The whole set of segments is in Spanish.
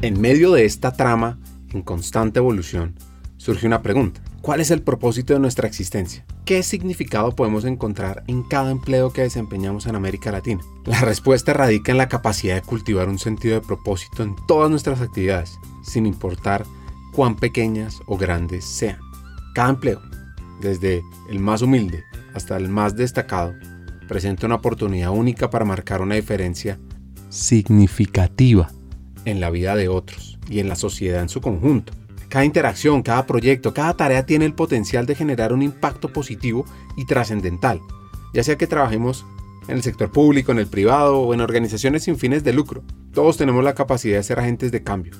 En medio de esta trama en constante evolución, surge una pregunta. ¿Cuál es el propósito de nuestra existencia? ¿Qué significado podemos encontrar en cada empleo que desempeñamos en América Latina? La respuesta radica en la capacidad de cultivar un sentido de propósito en todas nuestras actividades, sin importar cuán pequeñas o grandes sean. Cada empleo, desde el más humilde hasta el más destacado, presenta una oportunidad única para marcar una diferencia significativa en la vida de otros y en la sociedad en su conjunto. Cada interacción, cada proyecto, cada tarea tiene el potencial de generar un impacto positivo y trascendental, ya sea que trabajemos en el sector público, en el privado o en organizaciones sin fines de lucro. Todos tenemos la capacidad de ser agentes de cambio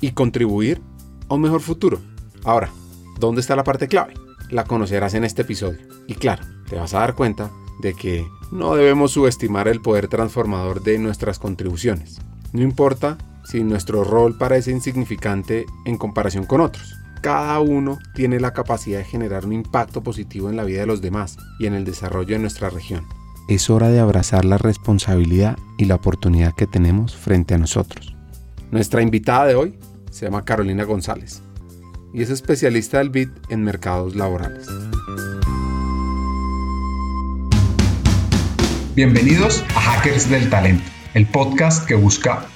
y contribuir a un mejor futuro. Ahora, ¿dónde está la parte clave? La conocerás en este episodio. Y claro, te vas a dar cuenta de que no debemos subestimar el poder transformador de nuestras contribuciones. No importa si nuestro rol parece insignificante en comparación con otros. Cada uno tiene la capacidad de generar un impacto positivo en la vida de los demás y en el desarrollo de nuestra región. Es hora de abrazar la responsabilidad y la oportunidad que tenemos frente a nosotros. Nuestra invitada de hoy se llama Carolina González y es especialista del BIT en mercados laborales. Bienvenidos a Hackers del Talento, el podcast que busca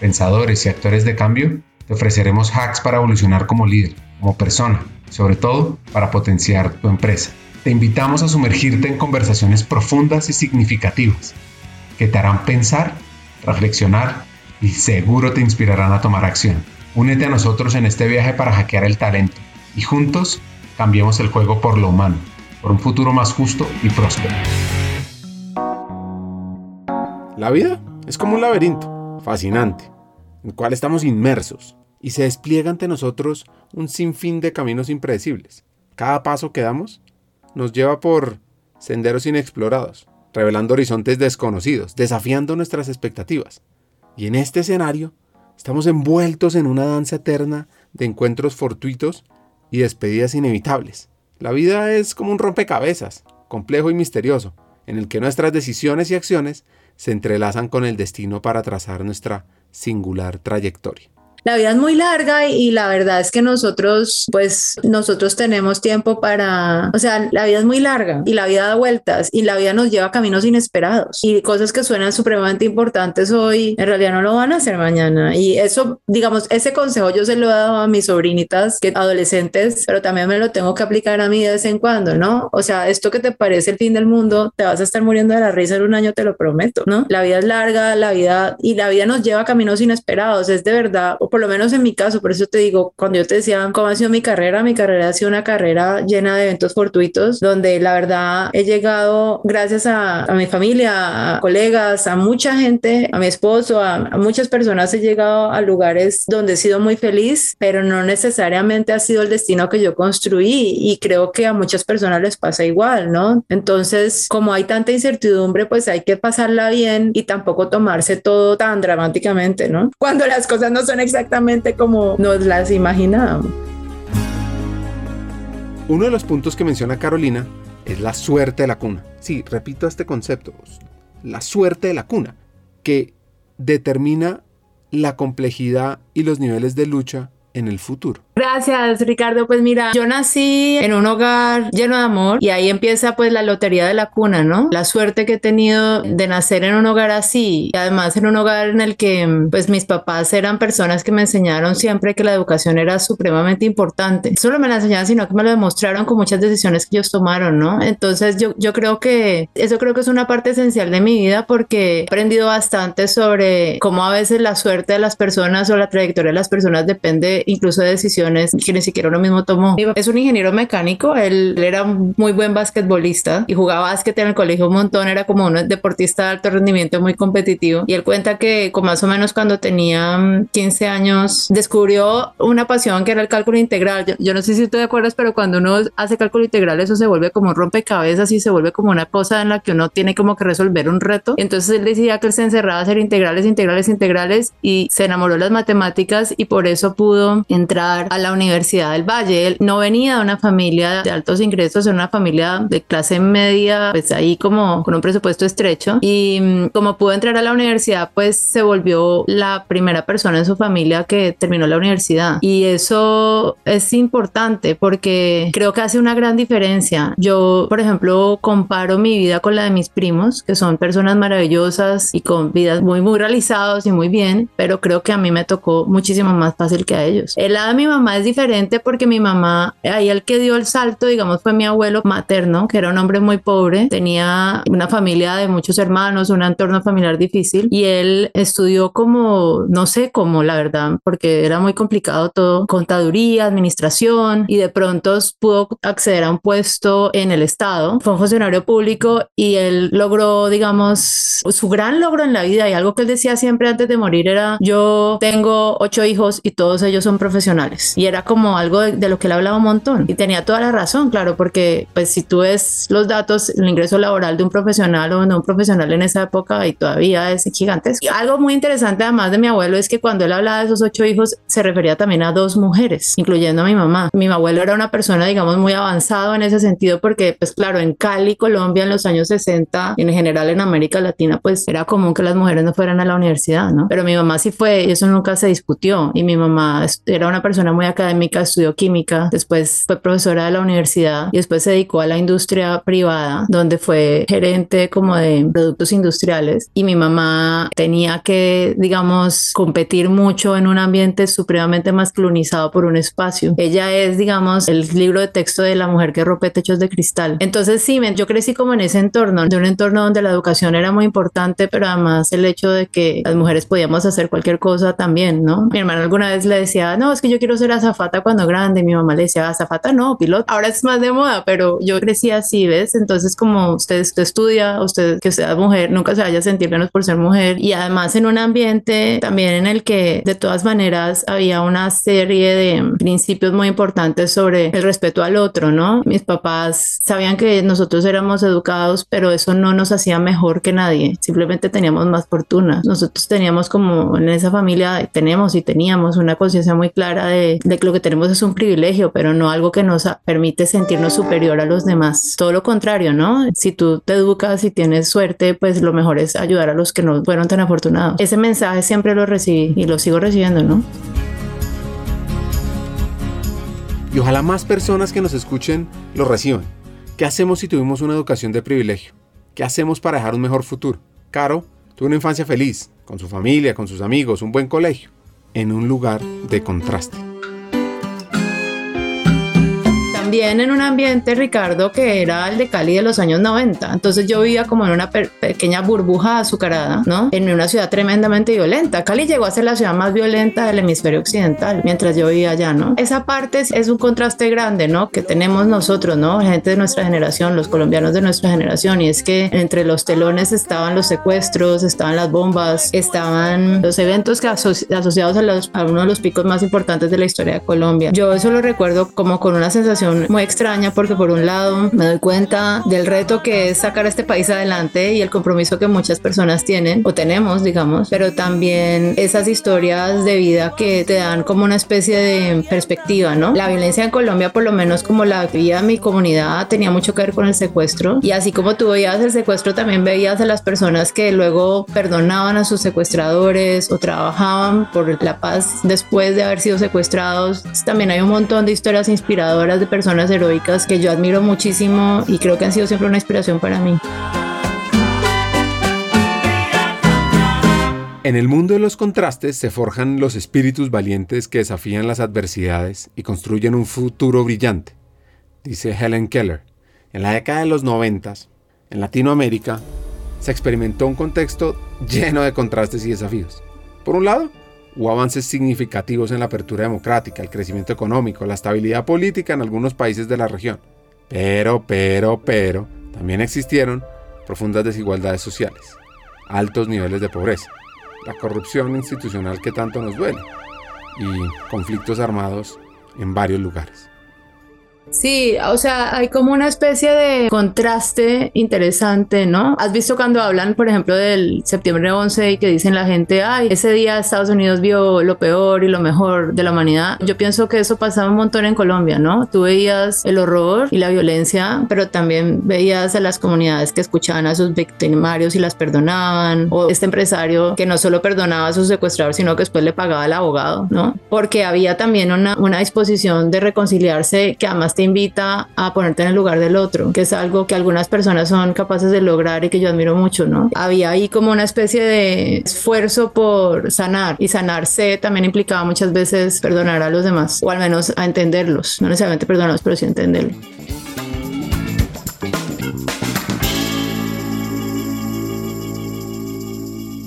pensadores y actores de cambio, te ofreceremos hacks para evolucionar como líder, como persona, sobre todo para potenciar tu empresa. Te invitamos a sumergirte en conversaciones profundas y significativas que te harán pensar, reflexionar y seguro te inspirarán a tomar acción. Únete a nosotros en este viaje para hackear el talento y juntos cambiemos el juego por lo humano, por un futuro más justo y próspero. La vida es como un laberinto fascinante, en el cual estamos inmersos y se despliega ante nosotros un sinfín de caminos impredecibles. Cada paso que damos nos lleva por senderos inexplorados, revelando horizontes desconocidos, desafiando nuestras expectativas. Y en este escenario estamos envueltos en una danza eterna de encuentros fortuitos y despedidas inevitables. La vida es como un rompecabezas, complejo y misterioso, en el que nuestras decisiones y acciones se entrelazan con el destino para trazar nuestra singular trayectoria la vida es muy larga y la verdad es que nosotros, pues nosotros tenemos tiempo para, o sea, la vida es muy larga y la vida da vueltas y la vida nos lleva a caminos inesperados y cosas que suenan supremamente importantes hoy, en realidad no lo van a hacer mañana. Y eso, digamos, ese consejo yo se lo he dado a mis sobrinitas, que adolescentes, pero también me lo tengo que aplicar a mí de vez en cuando, ¿no? O sea, esto que te parece el fin del mundo, te vas a estar muriendo de la risa en un año, te lo prometo, ¿no? La vida es larga, la vida y la vida nos lleva a caminos inesperados, es de verdad, por lo menos en mi caso, por eso te digo, cuando yo te decía cómo ha sido mi carrera, mi carrera ha sido una carrera llena de eventos fortuitos, donde la verdad he llegado gracias a, mi familia, a colegas, a mucha gente, a mi esposo, a, a muchas personas, he llegado a lugares donde he sido muy feliz, pero no necesariamente ha sido el destino que yo construí y creo que a muchas personas les pasa igual, ¿no? Entonces, como hay tanta incertidumbre, pues hay que pasarla bien y tampoco tomarse todo tan dramáticamente, ¿no? Cuando las cosas no son exactamente exactamente como nos las imaginábamos. Uno de los puntos que menciona Carolina es la suerte de la cuna. Sí, repito este concepto, la suerte de la cuna, que determina la complejidad y los niveles de lucha en el futuro. Gracias, Ricardo. Pues mira, yo nací en un hogar lleno de amor y ahí empieza pues la lotería de la cuna, ¿no? La suerte que he tenido de nacer en un hogar así y además en un hogar en el que pues mis papás eran personas que me enseñaron siempre que la educación era supremamente importante. Solo me la enseñaron, sino que me lo demostraron con muchas decisiones que ellos tomaron, ¿no? Entonces yo, yo creo que eso creo que es una parte esencial de mi vida porque he aprendido bastante sobre cómo a veces la suerte de las personas o la trayectoria de las personas depende incluso de decisiones decisiones que ni siquiera uno mismo tomó. Es un ingeniero mecánico, él, era muy buen basquetbolista y jugaba básquet en el colegio un montón, era como un deportista de alto rendimiento muy competitivo y él cuenta que con más o menos cuando tenía 15 mm, años descubrió una pasión que era el cálculo integral. Yo, yo no sé si tú te acuerdas, pero cuando uno hace cálculo integral eso se vuelve como un rompecabezas y se vuelve como una cosa en la que uno tiene como que resolver un reto. Entonces él decía que él se encerraba a hacer integrales, integrales, integrales y se enamoró de las matemáticas y por eso pudo entrar a la Universidad del Valle. Él no venía de una familia de altos ingresos, era una familia de clase media, pues ahí como con un presupuesto estrecho y mm, como pudo entrar a la universidad, pues se volvió la primera persona en su familia que terminó la universidad. Y eso es importante porque creo que hace una gran diferencia. Yo, por ejemplo, comparo mi vida con la de mis primos, que son personas maravillosas y con vidas muy, muy realizados y muy bien, pero creo que a mí me tocó muchísimo más fácil que a ellos. El lado de mi mamá es diferente porque mi mamá, ahí el que dio el salto, digamos, fue mi abuelo materno, que era un hombre muy pobre, tenía una familia de muchos hermanos, un entorno familiar difícil y él estudió como, no sé cómo, la verdad, porque era muy complicado todo, contaduría, administración y de pronto pudo acceder a un puesto en el Estado, fue un funcionario público y él logró, digamos, su gran logro en la vida y algo que él decía siempre antes de morir era, yo tengo ocho hijos y todos ellos son profesionales. Y era como algo de, lo que él hablaba un montón. Y tenía toda la razón, claro, porque pues si tú ves los datos, el ingreso laboral de un profesional o de un profesional en esa época y todavía es gigantesco. Y algo muy interesante además de mi abuelo es que cuando él hablaba de esos ocho hijos se refería también a dos mujeres, incluyendo a mi mamá. Mi abuelo era una persona, digamos, muy avanzado en ese sentido porque, pues claro, en Cali, Colombia, en los años 60, en general en América Latina, pues era común que las mujeres no fueran a la universidad, ¿no? Pero mi mamá sí fue y eso nunca se discutió. Y mi mamá era una persona muy académica, estudió química, después fue profesora de la universidad y después se dedicó a la industria privada, donde fue gerente como de productos industriales. Y mi mamá tenía que, digamos, competir mucho en un ambiente supremamente masculinizado por un espacio. Ella es, digamos, el libro de texto de la mujer que rompe techos de cristal. Entonces, sí, yo crecí como en ese entorno, de un entorno donde la educación era muy importante, pero además el hecho de que las mujeres podíamos hacer cualquier cosa también, ¿no? Mi hermana alguna vez le decía, no, es que yo quiero ser azafata cuando grande. Mi mamá le decía, azafata no, piloto. Ahora es más de moda, pero yo crecí así, ¿ves? Entonces, como usted, usted estudia, usted que sea mujer, nunca se vaya a sentir menos por ser mujer. Y además en un ambiente también en el que de todas maneras había una serie de principios muy importantes sobre el respeto al otro, ¿no? Mis papás sabían que nosotros éramos educados, pero eso no nos hacía mejor que nadie. Simplemente teníamos más fortuna. Nosotros teníamos como en esa familia, tenemos y teníamos una conciencia muy clara de, de que lo que tenemos es un privilegio, pero no algo que nos permite sentirnos superior a los demás. Todo lo contrario, ¿no? Si tú te educas y tienes suerte, pues lo mejor es ayudar a los que no fueron tan afortunados. Ese mensaje siempre lo recibí y lo sigo recibiendo, ¿no? Y ojalá más personas que nos escuchen lo reciban. ¿Qué hacemos si tuvimos una educación de privilegio? ¿Qué hacemos para dejar un mejor futuro? Caro tuvo una infancia feliz, con su familia, con sus amigos, un buen colegio, en un lugar de contraste también en un ambiente, Ricardo, que era el de Cali de los años 90. Entonces yo vivía como en una pequeña burbuja azucarada, ¿no? En una ciudad tremendamente violenta. Cali llegó a ser la ciudad más violenta del hemisferio occidental mientras yo vivía allá, ¿no? Esa parte es, un contraste grande, ¿no? Que tenemos nosotros, ¿no? Gente de nuestra generación, los colombianos de nuestra generación. Y es que entre los telones estaban los secuestros, estaban las bombas, estaban los eventos que asociados a, los, a uno de los picos más importantes de la historia de Colombia. Yo eso lo recuerdo como con una sensación muy extraña porque por un lado me doy cuenta del reto que es sacar este país adelante y el compromiso que muchas personas tienen o tenemos, digamos, pero también esas historias de vida que te dan como una especie de perspectiva, ¿no? La violencia en Colombia, por lo menos como la vivía mi comunidad, tenía mucho que ver con el secuestro y así como tú veías el secuestro, también veías a las personas que luego perdonaban a sus secuestradores o trabajaban por la paz después de haber sido secuestrados. También hay un montón de historias inspiradoras de personas personas heroicas que yo admiro muchísimo y creo que han sido siempre una inspiración para mí. En el mundo de los contrastes se forjan los espíritus valientes que desafían las adversidades y construyen un futuro brillante, dice Helen Keller. En la década de los 90, en Latinoamérica, se experimentó un contexto lleno de contrastes y desafíos. Por un lado, Hubo avances significativos en la apertura democrática, el crecimiento económico, la estabilidad política en algunos países de la región. Pero, pero, pero, también existieron profundas desigualdades sociales, altos niveles de pobreza, la corrupción institucional que tanto nos duele y conflictos armados en varios lugares. Sí, o sea, hay como una especie de contraste interesante, ¿no? Has visto cuando hablan, por ejemplo, del septiembre 11 y que dicen la gente, ay, ese día Estados Unidos vio lo peor y lo mejor de la humanidad. Yo pienso que eso pasaba un montón en Colombia, ¿no? Tú veías el horror y la violencia, pero también veías a las comunidades que escuchaban a sus victimarios y las perdonaban, o este empresario que no solo perdonaba a sus secuestradores, sino que después le pagaba al abogado, ¿no? Porque había también una, una disposición de reconciliarse que además te invita a ponerte en el lugar del otro, que es algo que algunas personas son capaces de lograr y que yo admiro mucho, ¿no? Había ahí como una especie de esfuerzo por sanar y sanarse también implicaba muchas veces perdonar a los demás o al menos a entenderlos, no necesariamente perdonarlos, pero sí entenderlos.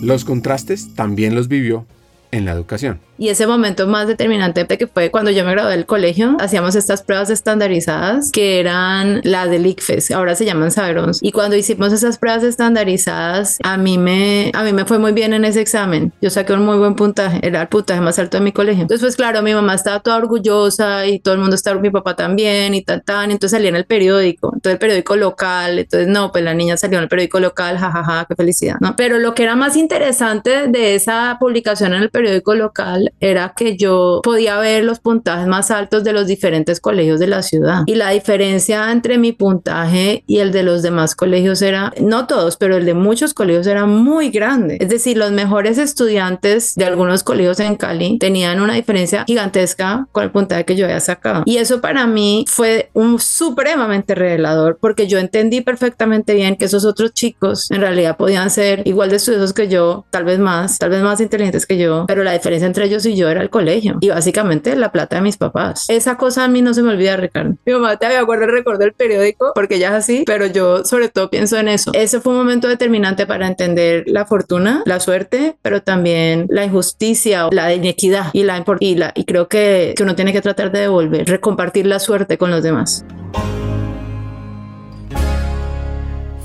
Los contrastes también los vivió en la educación. Y ese momento más determinante que fue cuando yo me gradué del colegio, hacíamos estas pruebas estandarizadas que eran las del ICFES, ahora se llaman Saberons. Y cuando hicimos esas pruebas estandarizadas, a mí me, a mí me fue muy bien en ese examen. Yo saqué un muy buen puntaje, era el puntaje más alto de mi colegio. Entonces, pues claro, mi mamá estaba toda orgullosa y todo el mundo estaba, mi papá también y tal, tal. Entonces salía en el periódico, entonces el periódico local. Entonces, no, pues la niña salió en el periódico local, jajaja, qué felicidad, ¿no? Pero lo que era más interesante de esa publicación en el periódico local era que yo podía ver los puntajes más altos de los diferentes colegios de la ciudad. Y la diferencia entre mi puntaje y el de los demás colegios era, no todos, pero el de muchos colegios era muy grande. Es decir, los mejores estudiantes de algunos colegios en Cali tenían una diferencia gigantesca con el puntaje que yo había sacado. Y eso para mí fue un supremamente revelador porque yo entendí perfectamente bien que esos otros chicos en realidad podían ser igual de estudiosos que yo, tal vez más, tal vez más inteligentes que yo, pero la diferencia entre ellos y yo era el colegio y básicamente la plata de mis papás. Esa cosa a mí no se me olvida, Ricardo. Mi mamá te había guardado el periódico porque ya es así, pero yo sobre todo pienso en eso. Ese fue un momento determinante para entender la fortuna, la suerte, pero también la injusticia, la inequidad y la, y, la, y creo que, que uno tiene que tratar de devolver, recompartir la suerte con los demás.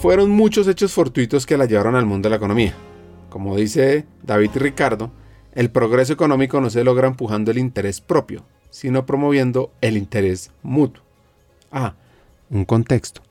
Fueron muchos hechos fortuitos que la llevaron al mundo de la economía. Como dice David y Ricardo, el progreso económico no se logra empujando el interés propio, sino promoviendo el interés mutuo. Ah, un contexto.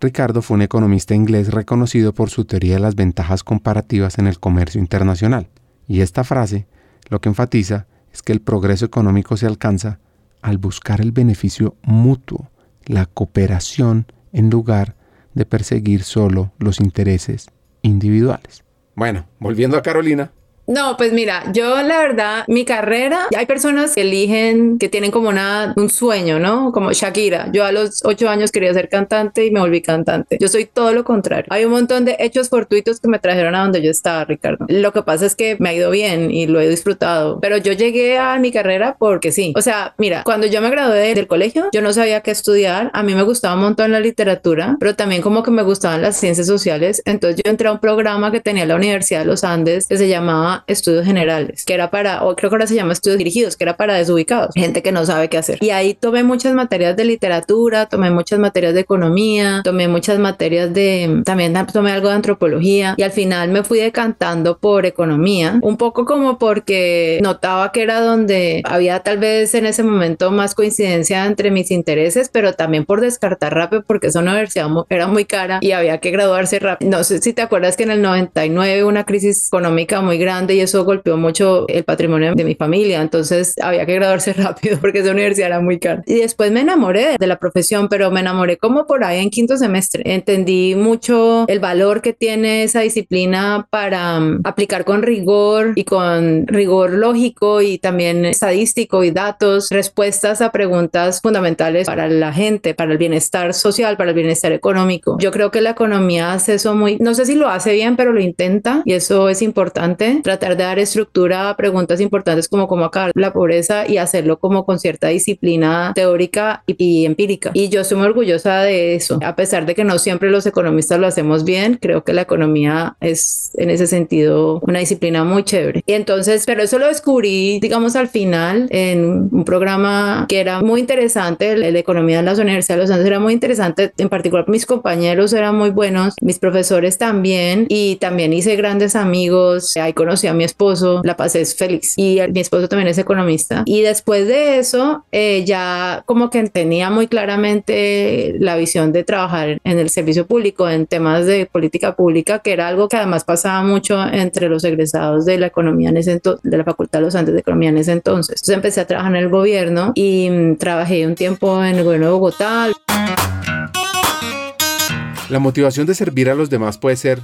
Ricardo fue un economista inglés reconocido por su teoría de las ventajas comparativas en el comercio internacional, y esta frase lo que enfatiza es que el progreso económico se alcanza al buscar el beneficio mutuo, la cooperación en lugar de perseguir solo los intereses individuales. Bueno, volviendo a Carolina, no, pues mira, yo la verdad, mi carrera, hay personas que eligen, que tienen como una, un sueño, ¿no? Como Shakira. Yo a los ocho años quería ser cantante y me volví cantante. Yo soy todo lo contrario. Hay un montón de hechos fortuitos que me trajeron a donde yo estaba, Ricardo. Lo que pasa es que me ha ido bien y lo he disfrutado, pero yo llegué a mi carrera porque sí. O sea, mira, cuando yo me gradué del colegio, yo no sabía qué estudiar. A mí me gustaba un montón la literatura, pero también como que me gustaban las ciencias sociales. Entonces yo entré a un programa que tenía la Universidad de los Andes que se llamaba estudios generales, que era para, o creo que ahora se llama estudios dirigidos, que era para desubicados, gente que no sabe qué hacer. Y ahí tomé muchas materias de literatura, tomé muchas materias de economía, tomé muchas materias de, también tomé algo de antropología y al final me fui decantando por economía, un poco como porque notaba que era donde había tal vez en ese momento más coincidencia entre mis intereses, pero también por descartar rápido porque esa universidad era muy cara y había que graduarse rápido. No sé si te acuerdas que en el 99 una crisis económica muy grande y eso golpeó mucho el patrimonio de mi familia. Entonces había que graduarse rápido porque esa universidad era muy cara. Y después me enamoré de la profesión, pero me enamoré como por ahí en quinto semestre. Entendí mucho el valor que tiene esa disciplina para um, aplicar con rigor y con rigor lógico y también estadístico y datos, respuestas a preguntas fundamentales para la gente, para el bienestar social, para el bienestar económico. Yo creo que la economía hace eso muy, no sé si lo hace bien, pero lo intenta y eso es importante tratar de dar estructura a preguntas importantes como cómo acabar la pobreza y hacerlo como con cierta disciplina teórica y, empírica. Y yo estoy muy orgullosa de eso. A pesar de que no siempre los economistas lo hacemos bien, creo que la economía es en ese sentido una disciplina muy chévere. Y entonces, pero eso lo descubrí, digamos, al final en un programa que era muy interesante, el, de economía en las universidades de los Andes era muy interesante, en particular mis compañeros eran muy buenos, mis profesores también, y también hice grandes amigos, ahí conocí a mi esposo, la pasé feliz, y mi esposo también es economista. Y después de eso, eh, ya como que tenía muy claramente la visión de trabajar en el servicio público, en temas de política pública, que era algo que además pasaba mucho entre los egresados de la economía en ese entonces, de la Facultad de los Andes de Economía en ese entonces. Entonces empecé a trabajar en el gobierno y mm, trabajé un tiempo en el gobierno de Bogotá. La motivación de servir a los demás puede ser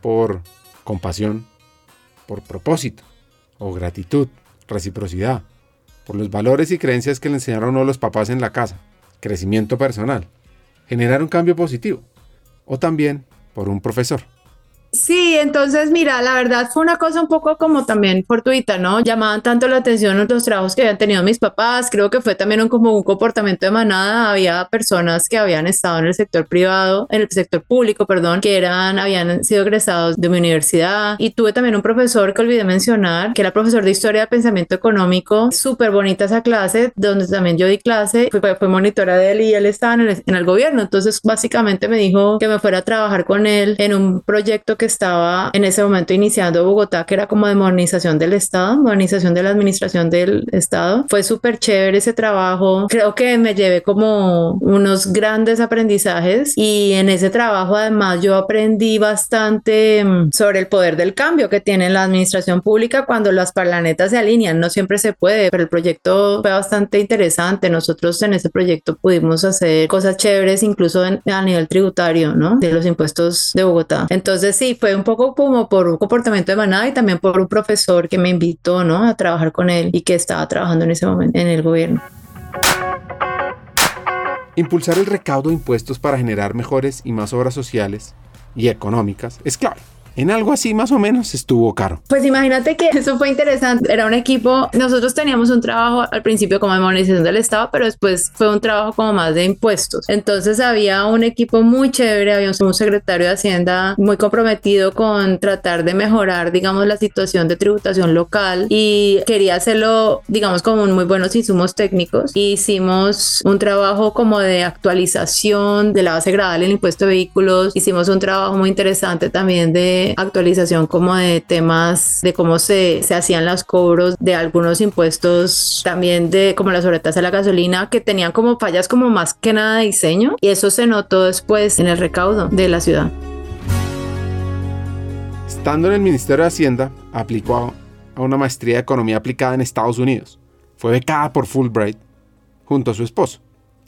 por compasión, por propósito, o gratitud, reciprocidad, por los valores y creencias que le enseñaron a los papás en la casa, crecimiento personal, generar un cambio positivo, o también por un profesor. Sí, entonces mira, la verdad fue una cosa un poco como también fortuita, ¿no? Llamaban tanto la atención los trabajos que habían tenido mis papás, creo que fue también un, como un comportamiento de manada, había personas que habían estado en el sector privado, en el sector público, perdón, que eran, habían sido egresados de mi universidad. Y tuve también un profesor que olvidé mencionar, que era profesor de Historia del Pensamiento Económico, súper bonita esa clase, donde también yo di clase, fui, fue monitora de él y él estaba en el, en el gobierno, entonces básicamente me dijo que me fuera a trabajar con él en un proyecto que estaba en ese momento iniciando Bogotá, que era como de modernización del Estado, modernización de la administración del Estado. Fue súper chévere ese trabajo. Creo que me llevé como unos grandes aprendizajes y en ese trabajo además yo aprendí bastante mm, sobre el poder del cambio que tiene la administración pública cuando las planetas se alinean. No siempre se puede, pero el proyecto fue bastante interesante. Nosotros en ese proyecto pudimos hacer cosas chéveres incluso a nivel tributario, ¿no? De los impuestos de Bogotá. Entonces sí, fue un poco como por un comportamiento de manada y también por un profesor que me invitó, ¿no? A trabajar con él y que estaba trabajando en ese momento en el gobierno. Impulsar el recaudo de impuestos para generar mejores y más obras sociales y económicas es clave en algo así más o menos estuvo caro. Pues imagínate que eso fue interesante. Era un equipo, nosotros teníamos un trabajo al principio como de modernización del Estado, pero después fue un trabajo como más de impuestos. Entonces había un equipo muy chévere, había un secretario de Hacienda muy comprometido con tratar de mejorar, digamos, la situación de tributación local y quería hacerlo, digamos, con muy buenos insumos técnicos. Hicimos un trabajo como de actualización de la base gradual del impuesto de vehículos. Hicimos un trabajo muy interesante también de actualización como de temas de cómo se, se hacían los cobros de algunos impuestos, también de como la sobretasa de la gasolina, que tenían como fallas como más que nada de diseño y eso se notó después en el recaudo de la ciudad. Estando en el Ministerio de Hacienda, aplicó a una maestría de economía aplicada en Estados Unidos. Fue becada por Fulbright junto a su esposo.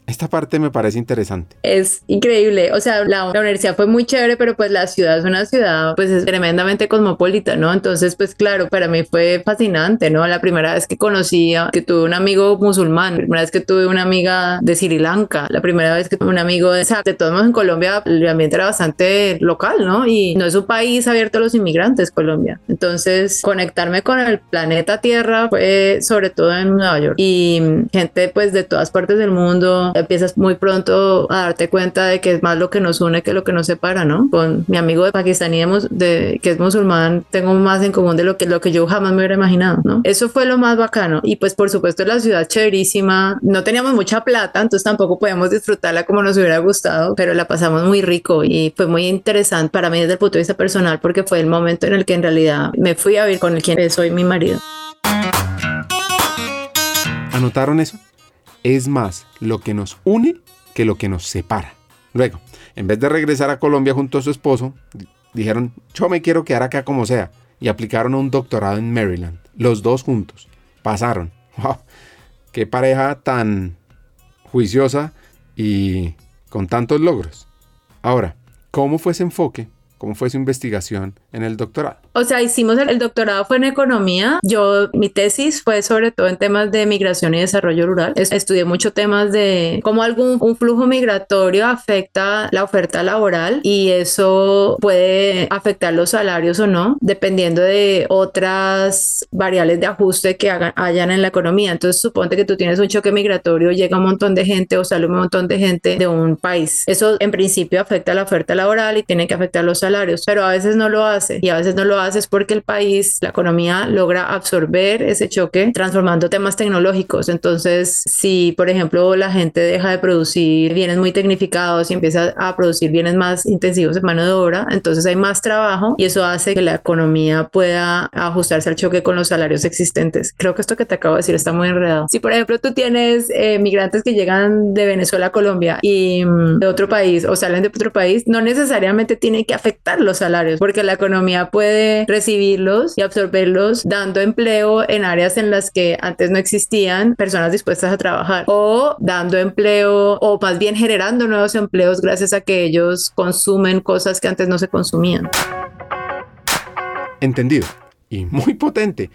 Esta parte me parece interesante. Es increíble, o sea, la, universidad fue muy chévere, pero pues la ciudad es una ciudad pues es tremendamente cosmopolita, ¿no? Entonces, pues claro, para mí fue fascinante, ¿no? La primera vez que conocí, que tuve un amigo musulmán, la primera vez que tuve una amiga de Sri Lanka, la primera vez que tuve un amigo de, o sea, de todos modos en Colombia el ambiente era bastante local, ¿no? Y no es un país abierto a los inmigrantes, Colombia. Entonces, conectarme con el planeta Tierra fue sobre todo en Nueva York y gente pues de todas partes del mundo empiezas muy pronto a darte cuenta de que es más lo que nos une que lo que nos separa, ¿no? Con mi amigo de pakistaní de, que es musulmán, tengo más en común de lo que, lo que yo jamás me hubiera imaginado, ¿no? Eso fue lo más bacano. Y pues por supuesto la ciudad chéverísima, no teníamos mucha plata, entonces tampoco podíamos disfrutarla como nos hubiera gustado, pero la pasamos muy rico y fue muy interesante para mí desde el punto de vista personal porque fue el momento en el que en realidad me fui a vivir con el quien soy mi marido. ¿Anotaron eso? Es más lo que nos une que lo que nos separa. Luego, en vez de regresar a Colombia junto a su esposo, dijeron, yo me quiero quedar acá como sea, y aplicaron un doctorado en Maryland, los dos juntos. Pasaron. ¡Qué pareja tan juiciosa y con tantos logros! Ahora, ¿cómo fue ese enfoque ¿Cómo fue su investigación en el doctorado? O sea, hicimos el, doctorado fue en economía. Yo, mi tesis fue sobre todo en temas de migración y desarrollo rural. estudié mucho temas de cómo algún un flujo migratorio afecta la oferta laboral y eso puede afectar los salarios o no, dependiendo de otras variables de ajuste que hagan, hayan en la economía. Entonces, suponte que tú tienes un choque migratorio, llega un montón de gente o sale un montón de gente de un país. Eso en principio afecta la oferta laboral y tiene que afectar los salarios, pero a veces no lo hace y a veces no lo hace es porque el país, la economía logra absorber ese choque transformando temas tecnológicos. Entonces, si por ejemplo la gente deja de producir bienes muy tecnificados y empieza a producir bienes más intensivos en mano de obra, entonces hay más trabajo y eso hace que la economía pueda ajustarse al choque con los salarios existentes. Creo que esto que te acabo de decir está muy enredado. Si por ejemplo tú tienes eh, migrantes que llegan de Venezuela a Colombia y mm, de otro país o salen de otro país, no necesariamente tiene que afectar los salarios porque la economía puede recibirlos y absorberlos dando empleo en áreas en las que antes no existían personas dispuestas a trabajar o dando empleo o más bien generando nuevos empleos gracias a que ellos consumen cosas que antes no se consumían. Entendido. Y muy potente.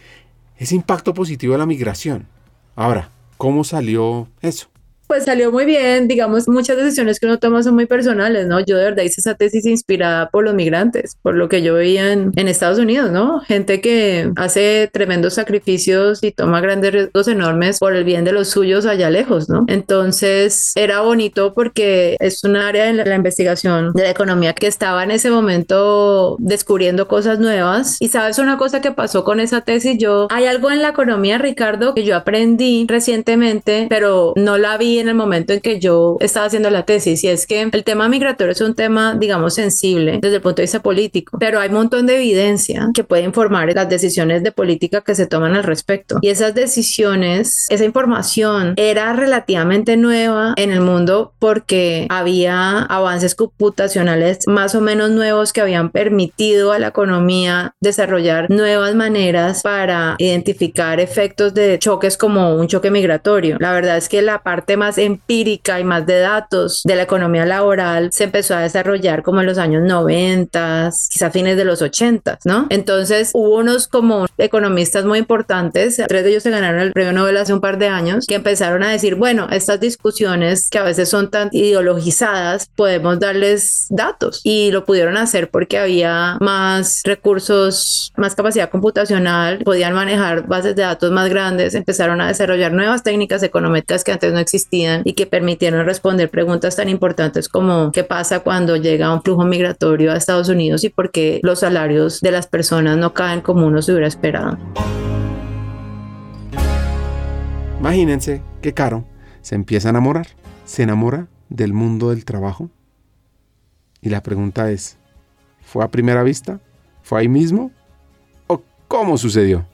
Ese impacto positivo de la migración. Ahora, ¿cómo salió eso? Pues salió muy bien, digamos, muchas decisiones que uno toma son muy personales, ¿no? Yo de verdad hice esa tesis inspirada por los migrantes, por lo que yo veía en, Estados Unidos, ¿no? Gente que hace tremendos sacrificios y toma grandes riesgos enormes por el bien de los suyos allá lejos, ¿no? Entonces era bonito porque es un área en la, la investigación de la economía que estaba en ese momento descubriendo cosas nuevas. Y sabes una cosa que pasó con esa tesis, yo, hay algo en la economía, Ricardo, que yo aprendí recientemente, pero no la vi en el momento en que yo estaba haciendo la tesis y es que el tema migratorio es un tema, digamos, sensible desde el punto de vista político, pero hay un montón de evidencia que puede informar las decisiones de política que se toman al respecto. Y esas decisiones, esa información era relativamente nueva en el mundo porque había avances computacionales más o menos nuevos que habían permitido a la economía desarrollar nuevas maneras para identificar efectos de choques como un choque migratorio. La verdad es que la parte más empírica y más de datos de la economía laboral se empezó a desarrollar como en los años 90, quizá fines de los 80, ¿no? Entonces hubo unos como economistas muy importantes, tres de ellos se ganaron el premio Nobel hace un par de años, que empezaron a decir, bueno, estas discusiones que a veces son tan ideologizadas, podemos darles datos y lo pudieron hacer porque había más recursos, más capacidad computacional, podían manejar bases de datos más grandes, empezaron a desarrollar nuevas técnicas económicas que antes no existían y que permitieron responder preguntas tan importantes como qué pasa cuando llega un flujo migratorio a Estados Unidos y por qué los salarios de las personas no caen como uno se hubiera esperado. Imagínense que Caro se empieza a enamorar, se enamora del mundo del trabajo y la pregunta es, ¿fue a primera vista? ¿Fue ahí mismo? ¿O cómo sucedió?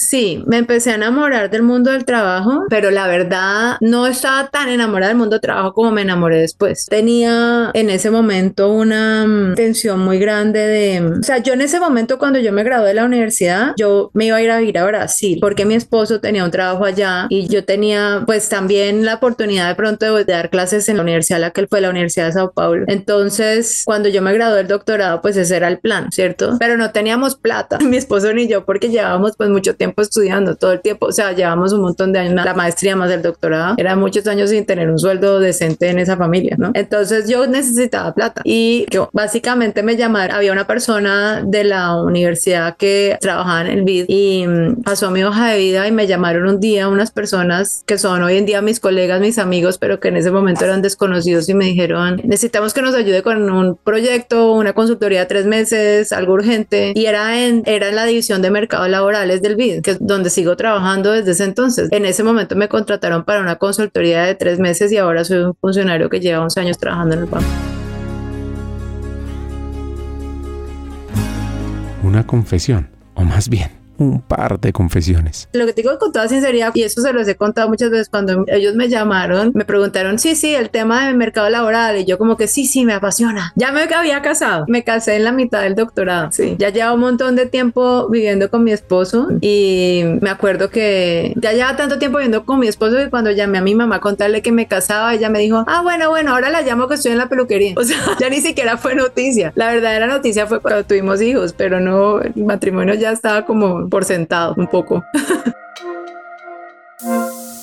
Sí, me empecé a enamorar del mundo del trabajo, pero la verdad no estaba tan enamorada del mundo del trabajo como me enamoré después. Tenía en ese momento una mm, tensión muy grande de, o sea, yo en ese momento cuando yo me gradué de la universidad, yo me iba a ir a vivir a Brasil porque mi esposo tenía un trabajo allá y yo tenía pues también la oportunidad de pronto de, dar clases en la universidad, la que fue la Universidad de Sao Paulo. Entonces, cuando yo me gradué del doctorado, pues ese era el plan, ¿cierto? Pero no teníamos plata, mi esposo ni yo, porque llevábamos pues mucho tiempo estudiando, todo el tiempo, o sea, llevamos un montón de años, la maestría más el doctorado, era muchos años sin tener un sueldo decente en esa familia, ¿no? Entonces yo necesitaba plata. Y yo básicamente me llamaron, había una persona de la universidad que trabajaba en el BID y mm, pasó mi hoja de vida y me llamaron un día unas personas que son hoy en día mis colegas, mis amigos, pero que en ese momento eran desconocidos y me dijeron, necesitamos que nos ayude con un proyecto, una consultoría de tres meses, algo urgente y era en, era en la división de mercados laborales del BID, que donde sigo trabajando desde ese entonces. En ese momento me contrataron para una consultoría de tres meses y ahora soy un funcionario que lleva 11 años trabajando en el banco. Una confesión, o más bien, un par de confesiones. Lo que te digo con toda sinceridad, y eso se los he contado muchas veces cuando ellos me llamaron, me preguntaron, sí, sí, el tema del mercado laboral, y yo como que sí, sí, me apasiona. Ya me había casado, me casé en la mitad del doctorado, sí. Ya llevo un montón de tiempo viviendo con mi esposo y me acuerdo que ya lleva tanto tiempo viviendo con mi esposo que cuando llamé a mi mamá a contarle que me casaba, ella me dijo, ah, bueno, bueno, ahora la llamo que estoy en la peluquería. O sea, ya ni siquiera fue noticia. La verdadera noticia fue cuando tuvimos hijos, pero no, el matrimonio ya estaba como por sentado un poco.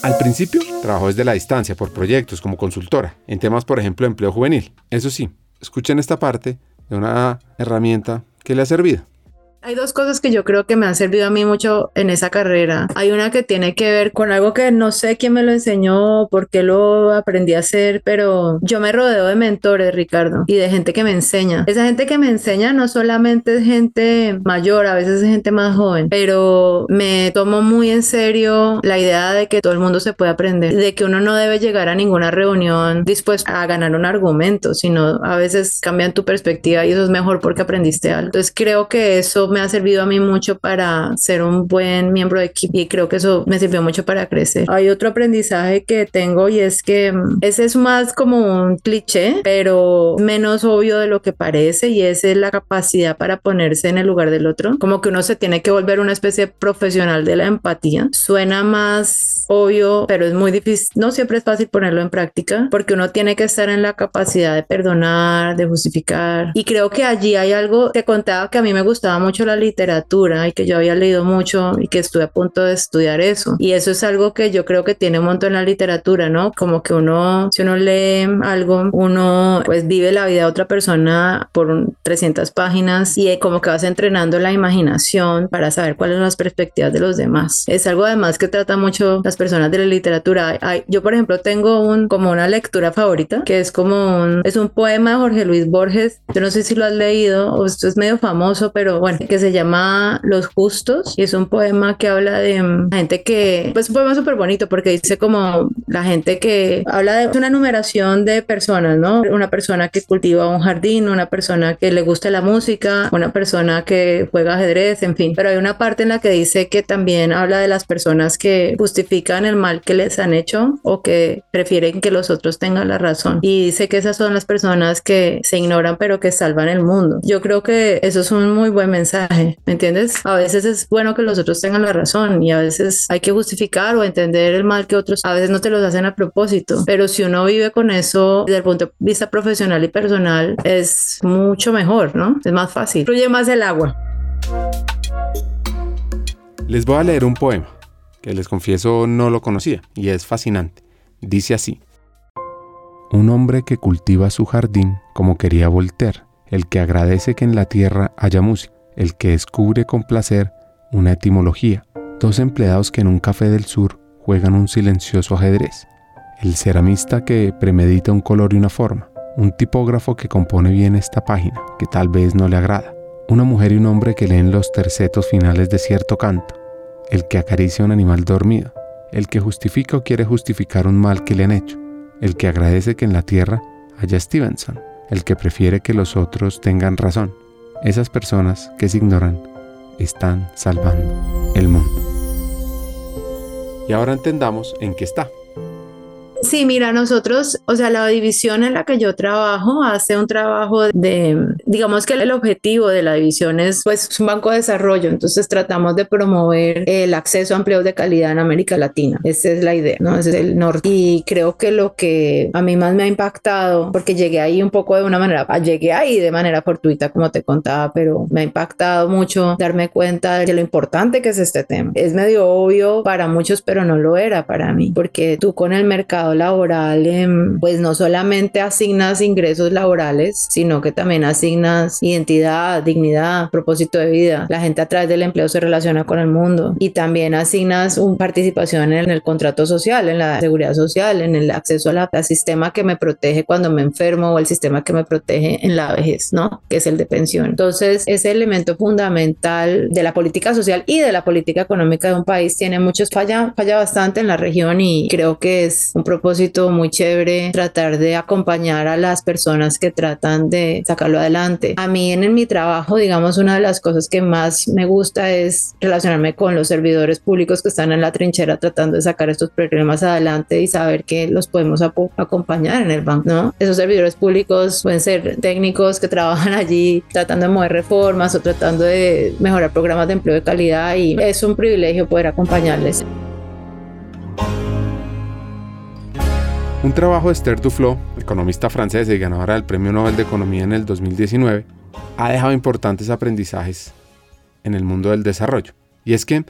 Al principio trabajó desde la distancia por proyectos como consultora, en temas por ejemplo de empleo juvenil. Eso sí, escuchen esta parte de una herramienta que le ha servido. Hay dos cosas que yo creo que me han servido a mí mucho en esa carrera. Hay una que tiene que ver con algo que no sé quién me lo enseñó, por qué lo aprendí a hacer, pero yo me rodeo de mentores, Ricardo, y de gente que me enseña. Esa gente que me enseña no solamente es gente mayor, a veces es gente más joven, pero me tomo muy en serio la idea de que todo el mundo se puede aprender, de que uno no debe llegar a ninguna reunión dispuesto a ganar un argumento, sino a veces cambian tu perspectiva y eso es mejor porque aprendiste algo. Entonces creo que eso me ha servido a mí mucho para ser un buen miembro de equipo y creo que eso me sirvió mucho para crecer. Hay otro aprendizaje que tengo y es que mm, ese es más como un cliché, pero menos obvio de lo que parece y esa es la capacidad para ponerse en el lugar del otro. Como que uno se tiene que volver una especie de profesional de la empatía. Suena más obvio, pero es muy difícil. No siempre es fácil ponerlo en práctica porque uno tiene que estar en la capacidad de perdonar, de justificar. Y creo que allí hay algo, te contaba que a mí me gustaba mucho la literatura y que yo había leído mucho y que estuve a punto de estudiar eso. Y eso es algo que yo creo que tiene un montón en la literatura, ¿no? Como que uno, si uno lee algo, uno pues vive la vida de otra persona por 300 páginas y como que vas entrenando la imaginación para saber cuáles son las perspectivas de los demás. Es algo además que trata mucho las personas de la literatura. yo, por ejemplo, tengo un, como una lectura favorita que es como un, es un poema de Jorge Luis Borges. Yo no sé si lo has leído o esto es medio famoso, pero bueno, que se llama Los Justos y es un poema que habla de mm, gente que, pues un poema súper bonito porque dice como la gente que habla de una numeración de personas, ¿no? Una persona que cultiva un jardín, una persona que le gusta la música, una persona que juega ajedrez, en fin. Pero hay una parte en la que dice que también habla de las personas que justifican el mal que les han hecho o que prefieren que los otros tengan la razón. Y dice que esas son las personas que se ignoran pero que salvan el mundo. Yo creo que eso es un muy buen mensaje ¿me entiendes? A veces es bueno que los otros tengan la razón y a veces hay que justificar o entender el mal que otros a veces no te los hacen a propósito, pero si uno vive con eso desde el punto de vista profesional y personal es mucho mejor, ¿no? Es más fácil. Fluye más el agua. Les voy a leer un poema que les confieso no lo conocía y es fascinante. Dice así. Un hombre que cultiva su jardín como quería Voltaire, el que agradece que en la tierra haya música el que descubre con placer una etimología, dos empleados que en un café del sur juegan un silencioso ajedrez, el ceramista que premedita un color y una forma, un tipógrafo que compone bien esta página, que tal vez no le agrada, una mujer y un hombre que leen los tercetos finales de cierto canto, el que acaricia un animal dormido, el que justifica o quiere justificar un mal que le han hecho, el que agradece que en la tierra haya Stevenson, el que prefiere que los otros tengan razón, esas personas que se ignoran están salvando el mundo. Y ahora entendamos en qué está. Sí, mira, nosotros, o sea, la división en la que yo trabajo hace un trabajo de, digamos que el objetivo de la división es pues un banco de desarrollo, entonces tratamos de promover el acceso a empleos de calidad en América Latina. Esa es la idea, ¿no? Ese es el norte. Y creo que lo que a mí más me ha impactado, porque llegué ahí un poco de una manera, ah, llegué ahí de manera fortuita, como te contaba, pero me ha impactado mucho darme cuenta de lo importante que es este tema. Es medio obvio para muchos, pero no lo era para mí, porque tú con el mercado laboral, em, pues no solamente asignas ingresos laborales, sino que también asignas identidad, dignidad, propósito de vida. La gente a través del empleo se relaciona con el mundo y también asignas una participación en el contrato social, en la seguridad social, en el acceso al sistema que me protege cuando me enfermo o el sistema que me protege en la vejez, ¿no? Que es el de pensión. Entonces, ese elemento fundamental de la política social y de la política económica de un país tiene muchos falla, falla bastante en la región y creo que es un problema propósito muy chévere tratar de acompañar a las personas que tratan de sacarlo adelante. A mí en, en mi trabajo, digamos, una de las cosas que más me gusta es relacionarme con los servidores públicos que están en la trinchera tratando de sacar estos problemas adelante y saber que los podemos acompañar en el banco, ¿no? Esos servidores públicos pueden ser técnicos que trabajan allí tratando de mover reformas o tratando de mejorar programas de empleo de calidad y es un privilegio poder acompañarles. Un trabajo de Esther Duflo, economista francesa y ganadora del Premio Nobel de Economía en el 2019, ha dejado importantes aprendizajes en el mundo del desarrollo. Y es que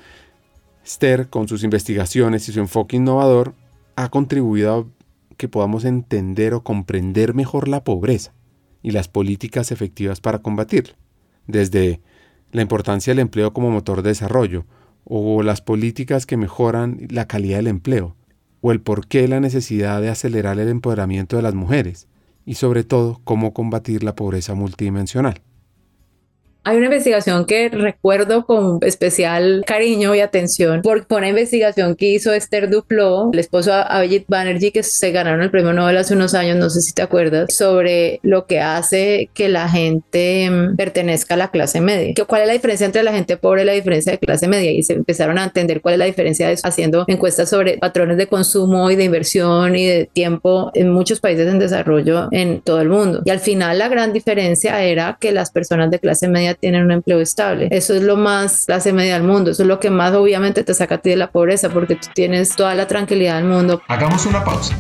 Esther, con sus investigaciones y su enfoque innovador, ha contribuido a que podamos entender o comprender mejor la pobreza y las políticas efectivas para combatirla, desde la importancia del empleo como motor de desarrollo, o las políticas que mejoran la calidad del empleo, o el porqué la necesidad de acelerar el empoderamiento de las mujeres, y sobre todo cómo combatir la pobreza multidimensional. Hay una investigación que recuerdo con especial cariño y atención por, una investigación que hizo Esther Duplo, el esposo de Abhijit Banerjee, que se ganaron el premio Nobel hace unos años, no sé si te acuerdas, sobre lo que hace que la gente mm, pertenezca a la clase media. ¿Cuál es la diferencia entre la gente pobre y la diferencia de clase media? Y se empezaron a entender cuál es la diferencia de eso, haciendo encuestas sobre patrones de consumo y de inversión y de tiempo en muchos países en desarrollo en todo el mundo. Y al final la gran diferencia era que las personas de clase media tienen un empleo estable. Eso es lo más clase media del mundo. Eso es lo que más obviamente te saca a ti de la pobreza porque tú tienes toda la tranquilidad del mundo. Hagamos una pausa.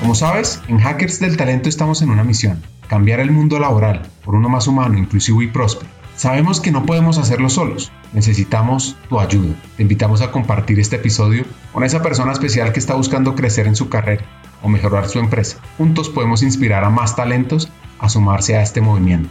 Como sabes, en Hackers del Talento estamos en una misión, cambiar el mundo laboral por uno más humano, inclusivo y próspero. Sabemos que no podemos hacerlo solos, necesitamos tu ayuda. Te invitamos a compartir este episodio con esa persona especial que está buscando crecer en su carrera o mejorar su empresa. Juntos podemos inspirar a más talentos a sumarse a este movimiento.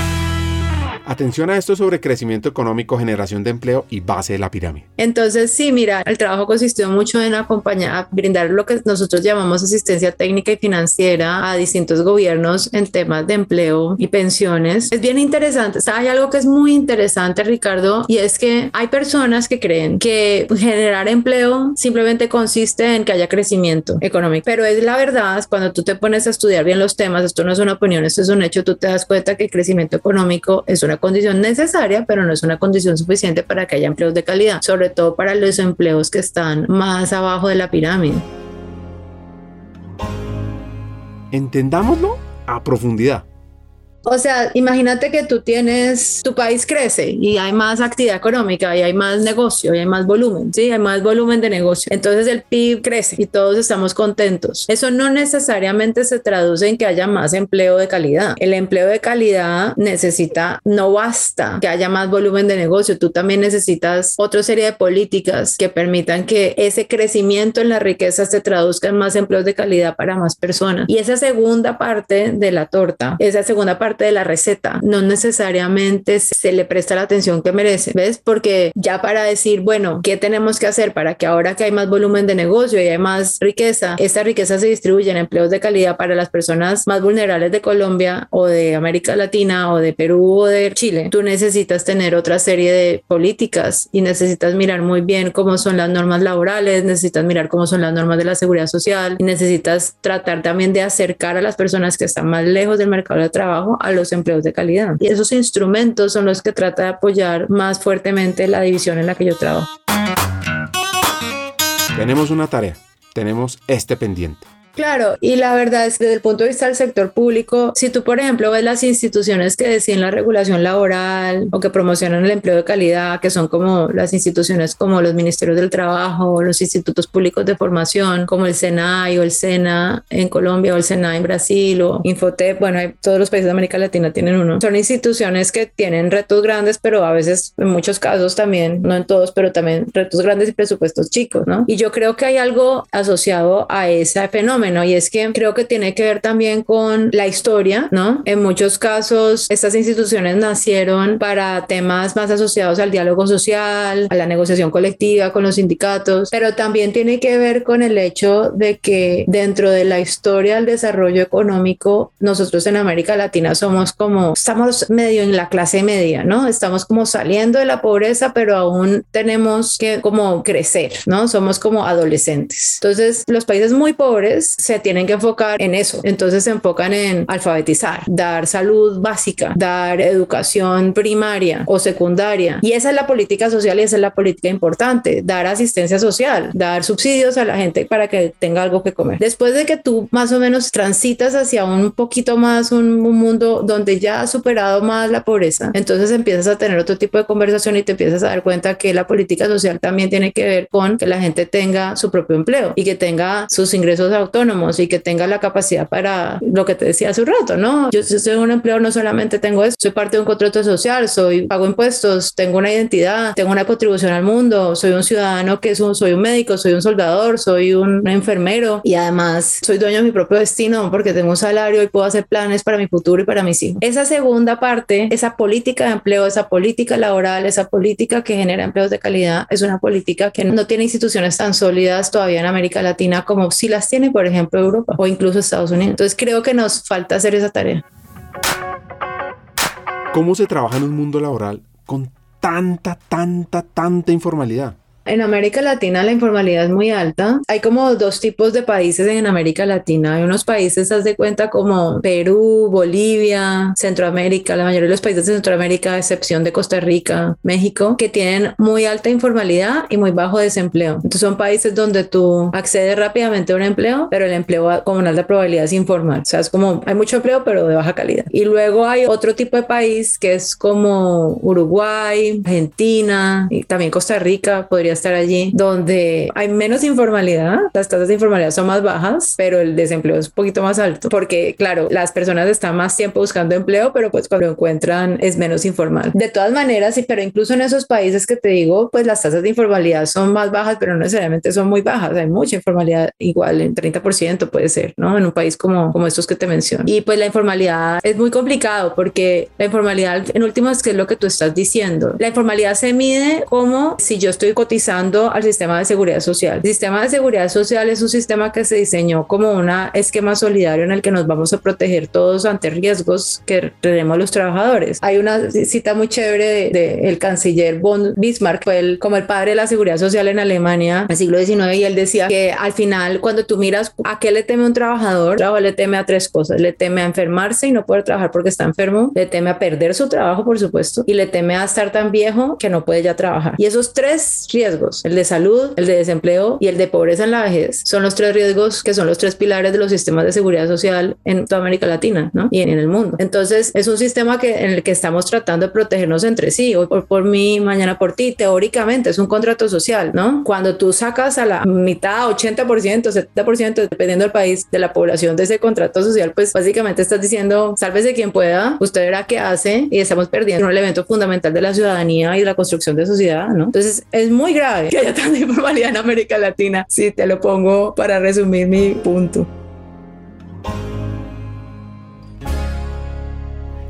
Atención a esto sobre crecimiento económico, generación de empleo y base de la pirámide. Entonces, sí, mira, el trabajo consistió mucho en acompañar, brindar lo que nosotros llamamos asistencia técnica y financiera a distintos gobiernos en temas de empleo y pensiones. Es bien interesante. Hay algo que es muy interesante, Ricardo, y es que hay personas que creen que generar empleo simplemente consiste en que haya crecimiento económico. Pero es la verdad, cuando tú te pones a estudiar bien los temas, esto no es una opinión, esto es un hecho, tú te das cuenta que el crecimiento económico es una condición necesaria, pero no es una condición suficiente para que haya empleos de calidad, sobre todo para los empleos que están más abajo de la pirámide. Entendámoslo a profundidad. O sea, imagínate que tú tienes, tu país crece y hay más actividad económica y hay más negocio y hay más volumen, ¿sí? Hay más volumen de negocio. Entonces el PIB crece y todos estamos contentos. Eso no necesariamente se traduce en que haya más empleo de calidad. El empleo de calidad necesita, no basta que haya más volumen de negocio, tú también necesitas otra serie de políticas que permitan que ese crecimiento en la riqueza se traduzca en más empleos de calidad para más personas. Y esa segunda parte de la torta, esa segunda parte de la receta, no necesariamente se le presta la atención que merece, ¿ves? Porque ya para decir, bueno, ¿qué tenemos que hacer para que ahora que hay más volumen de negocio y hay más riqueza, esta riqueza se distribuya en empleos de calidad para las personas más vulnerables de Colombia o de América Latina o de Perú o de Chile? Tú necesitas tener otra serie de políticas y necesitas mirar muy bien cómo son las normas laborales, necesitas mirar cómo son las normas de la seguridad social y necesitas tratar también de acercar a las personas que están más lejos del mercado de trabajo a los empleos de calidad. Y esos instrumentos son los que trata de apoyar más fuertemente la división en la que yo trabajo. Tenemos una tarea, tenemos este pendiente. Claro, y la verdad es que desde el punto de vista del sector público, si tú, por ejemplo, ves las instituciones que deciden la regulación laboral o que promocionan el empleo de calidad, que son como las instituciones como los ministerios del trabajo, los institutos públicos de formación, como el SENAI o el SENA en Colombia o el SENA en Brasil o Infotep, bueno, todos los países de América Latina tienen uno. Son instituciones que tienen retos grandes, pero a veces, en muchos casos también, no en todos, pero también retos grandes y presupuestos chicos, ¿no? Y yo creo que hay algo asociado a ese fenómeno fenómeno y es que creo que tiene que ver también con la historia, ¿no? En muchos casos estas instituciones nacieron para temas más asociados al diálogo social, a la negociación colectiva con los sindicatos, pero también tiene que ver con el hecho de que dentro de la historia del desarrollo económico, nosotros en América Latina somos como, estamos medio en la clase media, ¿no? Estamos como saliendo de la pobreza, pero aún tenemos que como crecer, ¿no? Somos como adolescentes. Entonces, los países muy pobres se tienen que enfocar en eso. Entonces, se enfocan en alfabetizar, dar salud básica, dar educación primaria o secundaria. Y esa es la política social y esa es la política importante, dar asistencia social, dar subsidios a la gente para que tenga algo que comer. Después de que tú más o menos transitas hacia un poquito más un, un mundo donde ya has superado más la pobreza, entonces empiezas a tener otro tipo de conversación y te empiezas a dar cuenta que la política social también tiene que ver con que la gente tenga su propio empleo y que tenga sus ingresos autónomos y que tenga la capacidad para lo que te decía hace un rato, ¿no? Yo soy un empleo, no solamente tengo eso, soy parte de un contrato social, soy, pago impuestos, tengo una identidad, tengo una contribución al mundo, soy un ciudadano que es un, soy un médico, soy un soldador, soy un enfermero y además soy dueño de mi propio destino porque tengo un salario y puedo hacer planes para mi futuro y para mis hijos. Esa segunda parte, esa política de empleo, esa política laboral, esa política que genera empleos de calidad, es una política que no tiene instituciones tan sólidas todavía en América Latina como si las tiene, por ejemplo, Europa o incluso Estados Unidos. Entonces creo que nos falta hacer esa tarea. ¿Cómo se trabaja en un mundo laboral con tanta, tanta, tanta informalidad? En América Latina la informalidad es muy alta. Hay como dos tipos de países en América Latina. Hay unos países, haz de cuenta, como Perú, Bolivia, Centroamérica, la mayoría de los países de Centroamérica, a excepción de Costa Rica, México, que tienen muy alta informalidad y muy bajo desempleo. Entonces son países donde tú accedes rápidamente a un empleo, pero el empleo con una alta probabilidad es informal. O sea, es como hay mucho empleo, pero de baja calidad. Y luego hay otro tipo de país que es como Uruguay, Argentina y también Costa Rica, podría estar allí, donde hay menos informalidad, las tasas de informalidad son más bajas, pero el desempleo es un poquito más alto, porque claro, las personas están más tiempo buscando empleo, pero pues cuando lo encuentran es menos informal. De todas maneras, sí, pero incluso en esos países que te digo, pues las tasas de informalidad son más bajas, pero no necesariamente son muy bajas, hay mucha informalidad, igual en 30% puede ser, ¿no? En un país como, como estos que te menciono. Y pues la informalidad es muy complicado porque la informalidad, en últimas, ¿qué es lo que tú estás diciendo? La informalidad se mide como si yo estoy cotizando al sistema de seguridad social. El sistema de seguridad social es un sistema que se diseñó como un esquema solidario en el que nos vamos a proteger todos ante riesgos que tenemos los trabajadores. Hay una cita muy chévere del de, el canciller von Bismarck, fue el, como el padre de la seguridad social en Alemania el siglo XIX y él decía que al final cuando tú miras a qué le teme un trabajador, trabajo le teme a tres cosas. Le teme a enfermarse y no poder trabajar porque está enfermo, le teme a perder su trabajo, por supuesto, y le teme a estar tan viejo que no puede ya trabajar. Y esos tres riesgos el de salud, el de desempleo y el de pobreza en la vejez, son los tres riesgos que son los tres pilares de los sistemas de seguridad social en toda América Latina ¿no? y en, el mundo. Entonces, es un sistema que, en el que estamos tratando de protegernos entre sí, hoy por, por mí, mañana por ti, teóricamente es un contrato social, ¿no? Cuando tú sacas a la mitad, 80%, 70%, dependiendo del país, de la población de ese contrato social, pues básicamente estás diciendo, sálvese quien pueda, usted verá qué hace y estamos perdiendo un elemento fundamental de la ciudadanía y de la construcción de sociedad, ¿no? Entonces, es muy grave que haya tanta informalidad en América Latina. Sí, te lo pongo para resumir mi punto.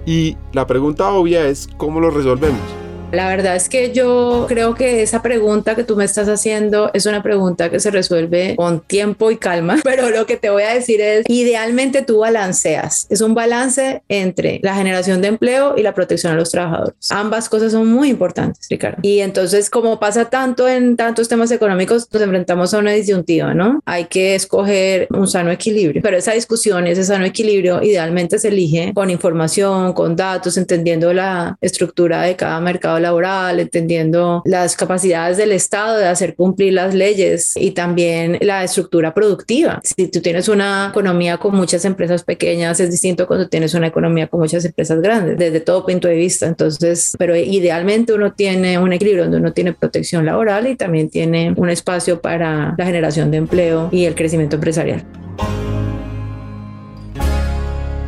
Y la pregunta obvia es, ¿cómo lo resolvemos? La verdad es que yo creo que esa pregunta que tú me estás haciendo es una pregunta que se resuelve con tiempo y calma, pero lo que te voy a decir es, idealmente tú balanceas, es un balance entre la generación de empleo y la protección a los trabajadores. Ambas cosas son muy importantes, Ricardo. Y entonces, como pasa tanto en tantos temas económicos, nos enfrentamos a una disyuntiva, ¿no? Hay que escoger un sano equilibrio, pero esa discusión, ese sano equilibrio, idealmente se elige con información, con datos, entendiendo la estructura de cada mercado laboral, entendiendo las capacidades del Estado de hacer cumplir las leyes y también la estructura productiva. Si tú tienes una economía con muchas empresas pequeñas, es distinto cuando tienes una economía con muchas empresas grandes, desde todo punto de vista. Entonces, pero idealmente uno tiene un equilibrio donde uno tiene protección laboral y también tiene un espacio para la generación de empleo y el crecimiento empresarial.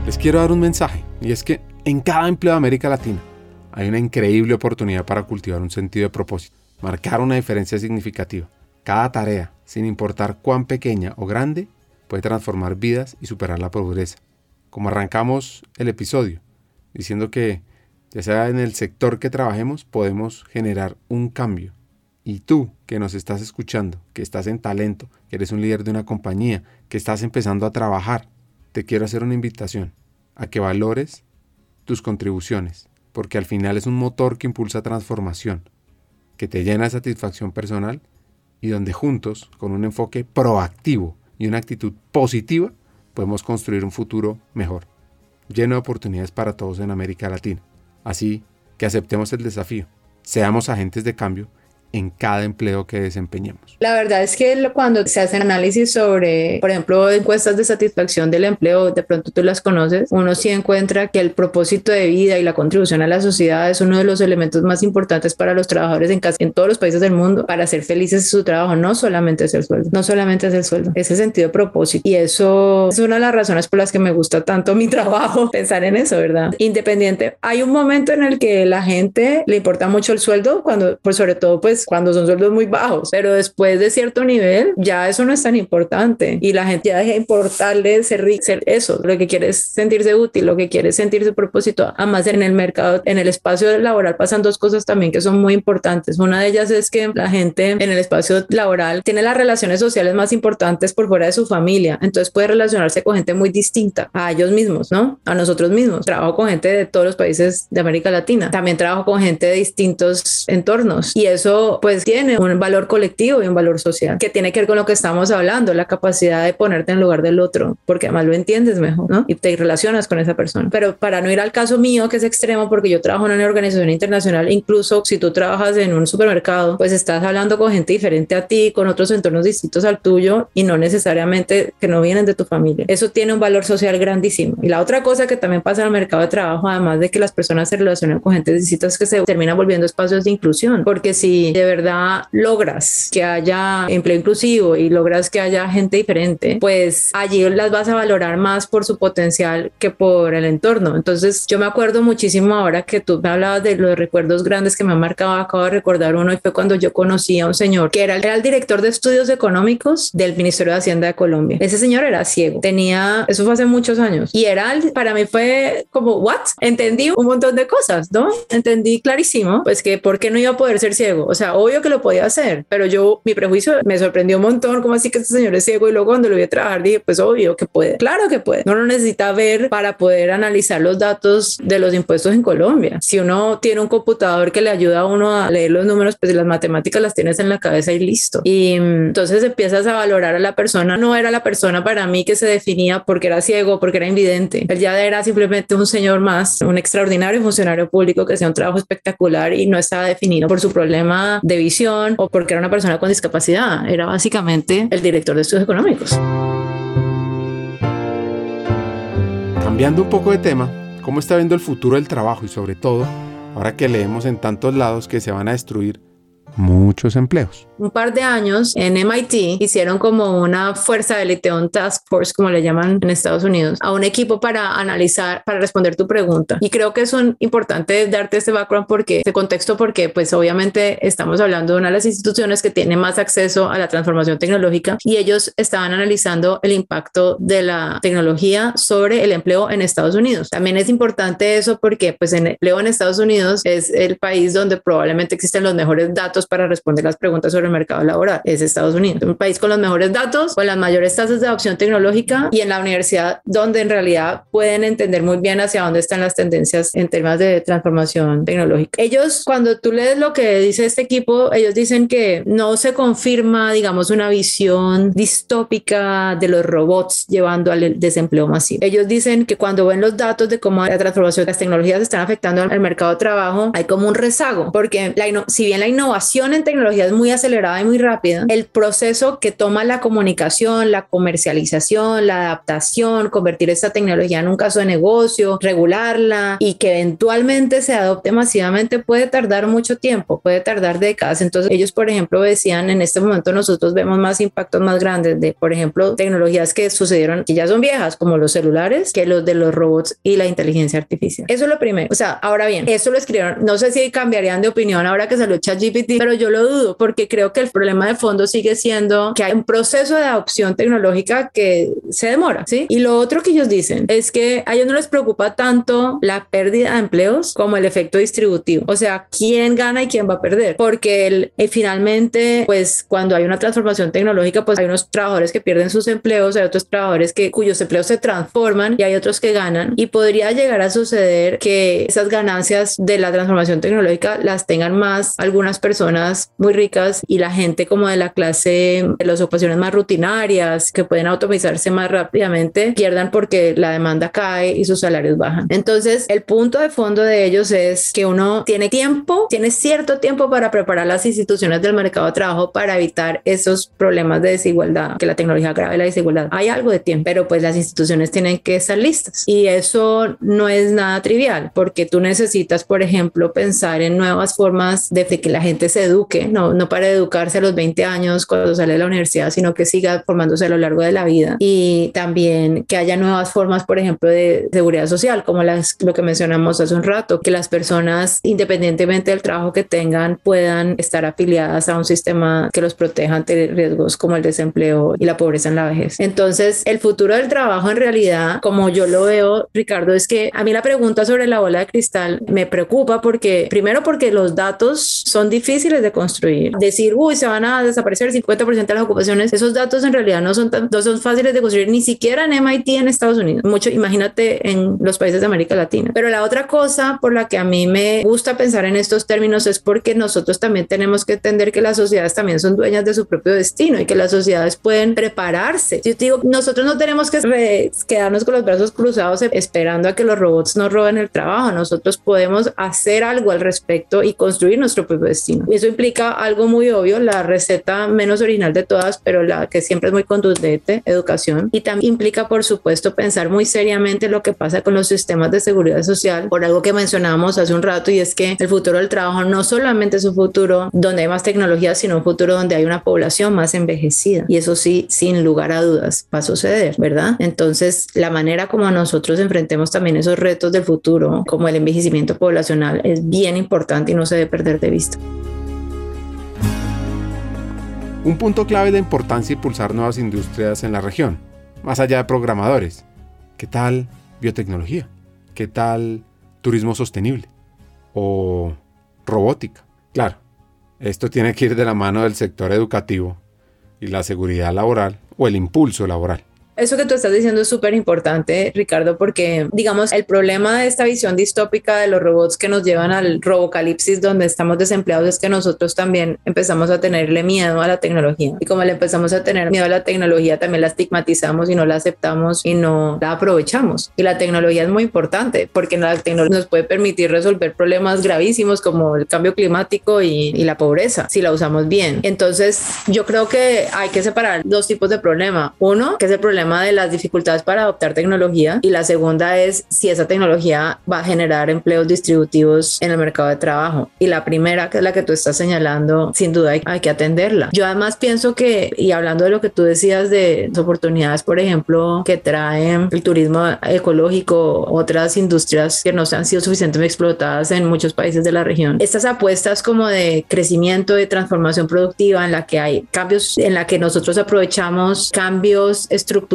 Les quiero dar un mensaje y es que en cada empleo de América Latina hay una increíble oportunidad para cultivar un sentido de propósito, marcar una diferencia significativa. Cada tarea, sin importar cuán pequeña o grande, puede transformar vidas y superar la pobreza. Como arrancamos el episodio, diciendo que ya sea en el sector que trabajemos, podemos generar un cambio. Y tú que nos estás escuchando, que estás en talento, que eres un líder de una compañía, que estás empezando a trabajar, te quiero hacer una invitación a que valores tus contribuciones, porque al final es un motor que impulsa transformación, que te llena de satisfacción personal y donde juntos, con un enfoque proactivo y una actitud positiva, podemos construir un futuro mejor, lleno de oportunidades para todos en América Latina. Así que aceptemos el desafío, seamos agentes de cambio en cada empleo que desempeñemos. La verdad es que cuando se hacen análisis sobre, por ejemplo, encuestas de satisfacción del empleo, de pronto tú las conoces, uno sí encuentra que el propósito de vida y la contribución a la sociedad es uno de los elementos más importantes para los trabajadores en casi en todos los países del mundo para ser felices en su trabajo, no solamente es el sueldo, no solamente es el sueldo, ese sentido de propósito. Y eso es una de las razones por las que me gusta tanto mi trabajo, pensar en eso, ¿verdad? Independiente, hay un momento en el que la gente le importa mucho el sueldo, cuando, por sobre todo, pues cuando son sueldos muy bajos, pero después de cierto nivel ya eso no es tan importante y la gente ya deja de importarle ser, ser eso, lo que quiere es sentirse útil, lo que quiere es sentirse propósito. Además en el mercado, en el espacio laboral pasan dos cosas también que son muy importantes. Una de ellas es que la gente en el espacio laboral tiene las relaciones sociales más importantes por fuera de su familia, entonces puede relacionarse con gente muy distinta a ellos mismos, ¿no? A nosotros mismos. Trabajo con gente de todos los países de América Latina. También trabajo con gente de distintos entornos y eso pues tiene un valor colectivo y un valor social que tiene que ver con lo que estamos hablando, la capacidad de ponerte en lugar del otro, porque además lo entiendes mejor, ¿no? Y te relacionas con esa persona. Pero para no ir al caso mío, que es extremo, porque yo trabajo en una organización internacional, incluso si tú trabajas en un supermercado, pues estás hablando con gente diferente a ti, con otros entornos distintos al tuyo y no necesariamente que no vienen de tu familia. Eso tiene un valor social grandísimo. Y la otra cosa que también pasa en el mercado de trabajo, además de que las personas se relacionan con gente distinta, es que se terminan volviendo espacios de inclusión, porque si de verdad logras que haya empleo inclusivo y logras que haya gente diferente, pues allí las vas a valorar más por su potencial que por el entorno. Entonces yo me acuerdo muchísimo ahora que tú me hablabas de los recuerdos grandes que me han marcado, acabo de recordar uno y fue cuando yo conocí a un señor que era, era el director de estudios económicos del Ministerio de Hacienda de Colombia. Ese señor era ciego, tenía, eso fue hace muchos años y era, para mí fue como, ¿what? Entendí un montón de cosas, ¿no? Entendí clarísimo, pues que por qué no iba a poder ser ciego. O sea, obvio que lo podía hacer, pero yo, mi prejuicio me sorprendió un montón, como así que este señor es ciego y luego cuando lo vi a trabajar dije, pues obvio que puede, claro que puede, no lo necesita ver para poder analizar los datos de los impuestos en Colombia. Si uno tiene un computador que le ayuda a uno a leer los números, pues las matemáticas las tienes en la cabeza y listo. Y mm, entonces empiezas a valorar a la persona, no era la persona para mí que se definía porque era ciego, porque era invidente, él ya era simplemente un señor más, un extraordinario funcionario público que hacía un trabajo espectacular y no estaba definido por su problema de visión o porque era una persona con discapacidad, era básicamente el director de estudios económicos. Cambiando un poco de tema, ¿cómo está viendo el futuro del trabajo y sobre todo, ahora que leemos en tantos lados que se van a destruir muchos empleos. Un par de años en MIT hicieron como una fuerza de élite, task force, como le llaman en Estados Unidos, a un equipo para analizar, para responder tu pregunta. Y creo que es importante darte este background porque, este contexto, porque pues obviamente estamos hablando de una de las instituciones que tiene más acceso a la transformación tecnológica y ellos estaban analizando el impacto de la tecnología sobre el empleo en Estados Unidos. También es importante eso porque pues el empleo en Estados Unidos es el país donde probablemente existen los mejores datos para responder las preguntas sobre el mercado laboral. Es Estados Unidos, un país con los mejores datos, con las mayores tasas de adopción tecnológica y en la universidad donde en realidad pueden entender muy bien hacia dónde están las tendencias en temas de transformación tecnológica. Ellos, cuando tú lees lo que dice este equipo, ellos dicen que no se confirma, digamos, una visión distópica de los robots llevando al desempleo masivo. Ellos dicen que cuando ven los datos de cómo la transformación de las tecnologías están afectando al mercado de trabajo, hay como un rezago, porque la, si bien la innovación en tecnología es muy acelerada y muy rápida, el proceso que toma la comunicación, la comercialización, la adaptación, convertir esta tecnología en un caso de negocio, regularla y que eventualmente se adopte masivamente puede tardar mucho tiempo, puede tardar décadas. Entonces ellos, por ejemplo, decían, en este momento nosotros vemos más impactos más grandes de, por ejemplo, tecnologías que sucedieron, que ya son viejas, como los celulares, que los de los robots y la inteligencia artificial. Eso es lo primero. O sea, ahora bien, eso lo escribieron, no sé si cambiarían de opinión ahora que salió ChatGPT, pero yo lo dudo porque creo creo que el problema de fondo sigue siendo que hay un proceso de adopción tecnológica que se demora, ¿sí? Y lo otro que ellos dicen es que a ellos no les preocupa tanto la pérdida de empleos como el efecto distributivo, o sea, quién gana y quién va a perder, porque el, eh, finalmente, pues cuando hay una transformación tecnológica, pues hay unos trabajadores que pierden sus empleos, hay otros trabajadores que cuyos empleos se transforman y hay otros que ganan. Y podría llegar a suceder que esas ganancias de la transformación tecnológica las tengan más algunas personas muy ricas y la gente como de la clase de las ocupaciones más rutinarias que pueden automatizarse más rápidamente pierdan porque la demanda cae y sus salarios bajan. Entonces, el punto de fondo de ellos es que uno tiene tiempo, tiene cierto tiempo para preparar las instituciones del mercado de trabajo para evitar esos problemas de desigualdad, que la tecnología grave la desigualdad. Hay algo de tiempo, pero pues las instituciones tienen que estar listas y eso no es nada trivial porque tú necesitas, por ejemplo, pensar en nuevas formas de que la gente se eduque, no, no para educarse a los 20 años cuando sale de la universidad, sino que siga formándose a lo largo de la vida y también que haya nuevas formas, por ejemplo, de seguridad social, como las, lo que mencionamos hace un rato, que las personas, independientemente del trabajo que tengan, puedan estar afiliadas a un sistema que los proteja ante riesgos como el desempleo y la pobreza en la vejez. Entonces, el futuro del trabajo en realidad, como yo lo veo, Ricardo, es que a mí la pregunta sobre la bola de cristal me preocupa porque, primero porque los datos son difíciles de construir. Decir, uy, se van a desaparecer el 50% de las ocupaciones, esos datos en realidad no son, tan, no son fáciles de construir ni siquiera en MIT en Estados Unidos. Mucho, imagínate en los países de América Latina. Pero la otra cosa por la que a mí me gusta pensar en estos términos es porque nosotros también tenemos que entender que las sociedades también son dueñas de su propio destino y que las sociedades pueden prepararse. Yo te digo, nosotros no tenemos que quedarnos con los brazos cruzados esperando a que los robots nos roben el trabajo. Nosotros podemos hacer algo al respecto y construir nuestro propio destino. Y eso implica algo muy obvio, la receta menos original de todas, pero la que siempre es muy contundente, educación. Y también implica, por supuesto, pensar muy seriamente lo que pasa con los sistemas de seguridad social, por algo que mencionábamos hace un rato, y es que el futuro del trabajo no solamente es un futuro donde hay más tecnología, sino un futuro donde hay una población más envejecida. Y eso sí, sin lugar a dudas, va a suceder, ¿verdad? Entonces, la manera como nosotros enfrentemos también esos retos del futuro, como el envejecimiento poblacional, es bien importante y no se debe perder de vista. Un punto clave de importancia impulsar nuevas industrias en la región, más allá de programadores. ¿Qué tal biotecnología? ¿Qué tal turismo sostenible? ¿O robótica? Claro, esto tiene que ir de la mano del sector educativo y la seguridad laboral o el impulso laboral. Eso que tú estás diciendo es súper importante, Ricardo, porque digamos, el problema de esta visión distópica de los robots que nos llevan al robocalipsis donde estamos desempleados es que nosotros también empezamos a tenerle miedo a la tecnología. Y como le empezamos a tener miedo a la tecnología, también la estigmatizamos y no la aceptamos y no la aprovechamos. Y la tecnología es muy importante porque la tecnología nos puede permitir resolver problemas gravísimos como el cambio climático y, y la pobreza, si la usamos bien. Entonces, yo creo que hay que separar dos tipos de problema. Uno, que es el problema de las dificultades para adoptar tecnología y la segunda es si esa tecnología va a generar empleos distributivos en el mercado de trabajo. Y la primera, que es la que tú estás señalando, sin duda hay, que atenderla. Yo además pienso que, y hablando de lo que tú decías de oportunidades, por ejemplo, que traen el turismo ecológico, otras industrias que no se han sido suficientemente explotadas en muchos países de la región, estas apuestas como de crecimiento, de transformación productiva en la que hay cambios, en la que nosotros aprovechamos cambios estructurales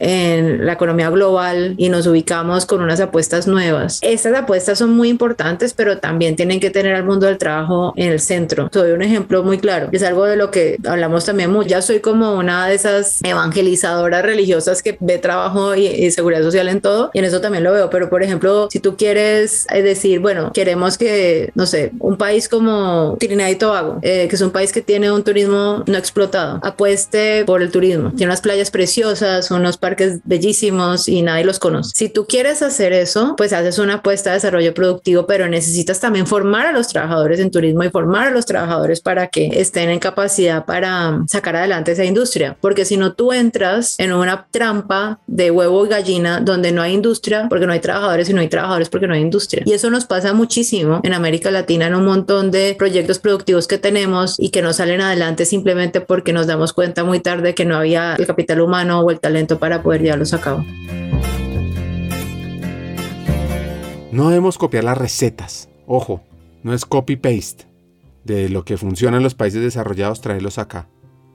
en la economía global y nos ubicamos con unas apuestas nuevas. Estas apuestas son muy importantes, pero también tienen que tener al mundo del trabajo en el centro. Soy un ejemplo muy claro. Es algo de lo que hablamos también mucho. Ya soy como una de esas evangelizadoras religiosas que ve trabajo y, seguridad social en todo y en eso también lo veo. Pero por ejemplo, si tú quieres eh, decir, bueno, queremos que, no sé, un país como Trinidad y Tobago, eh, que es un país que tiene un turismo no explotado, apueste por el turismo. Tiene unas playas preciosas son unos parques bellísimos y nadie los conoce. Si tú quieres hacer eso, pues haces una apuesta de desarrollo productivo, pero necesitas también formar a los trabajadores en turismo y formar a los trabajadores para que estén en capacidad para sacar adelante esa industria. Porque si no, tú entras en una trampa de huevo y gallina donde no hay industria porque no hay trabajadores y no hay trabajadores porque no hay industria. Y eso nos pasa muchísimo en América Latina en un montón de proyectos productivos que tenemos y que no salen adelante simplemente porque nos damos cuenta muy tarde que no había el capital humano o el talento para poder llevarlos a cabo. No debemos copiar las recetas. Ojo, no es copy-paste. de lo que funciona en los países desarrollados, traerlos acá.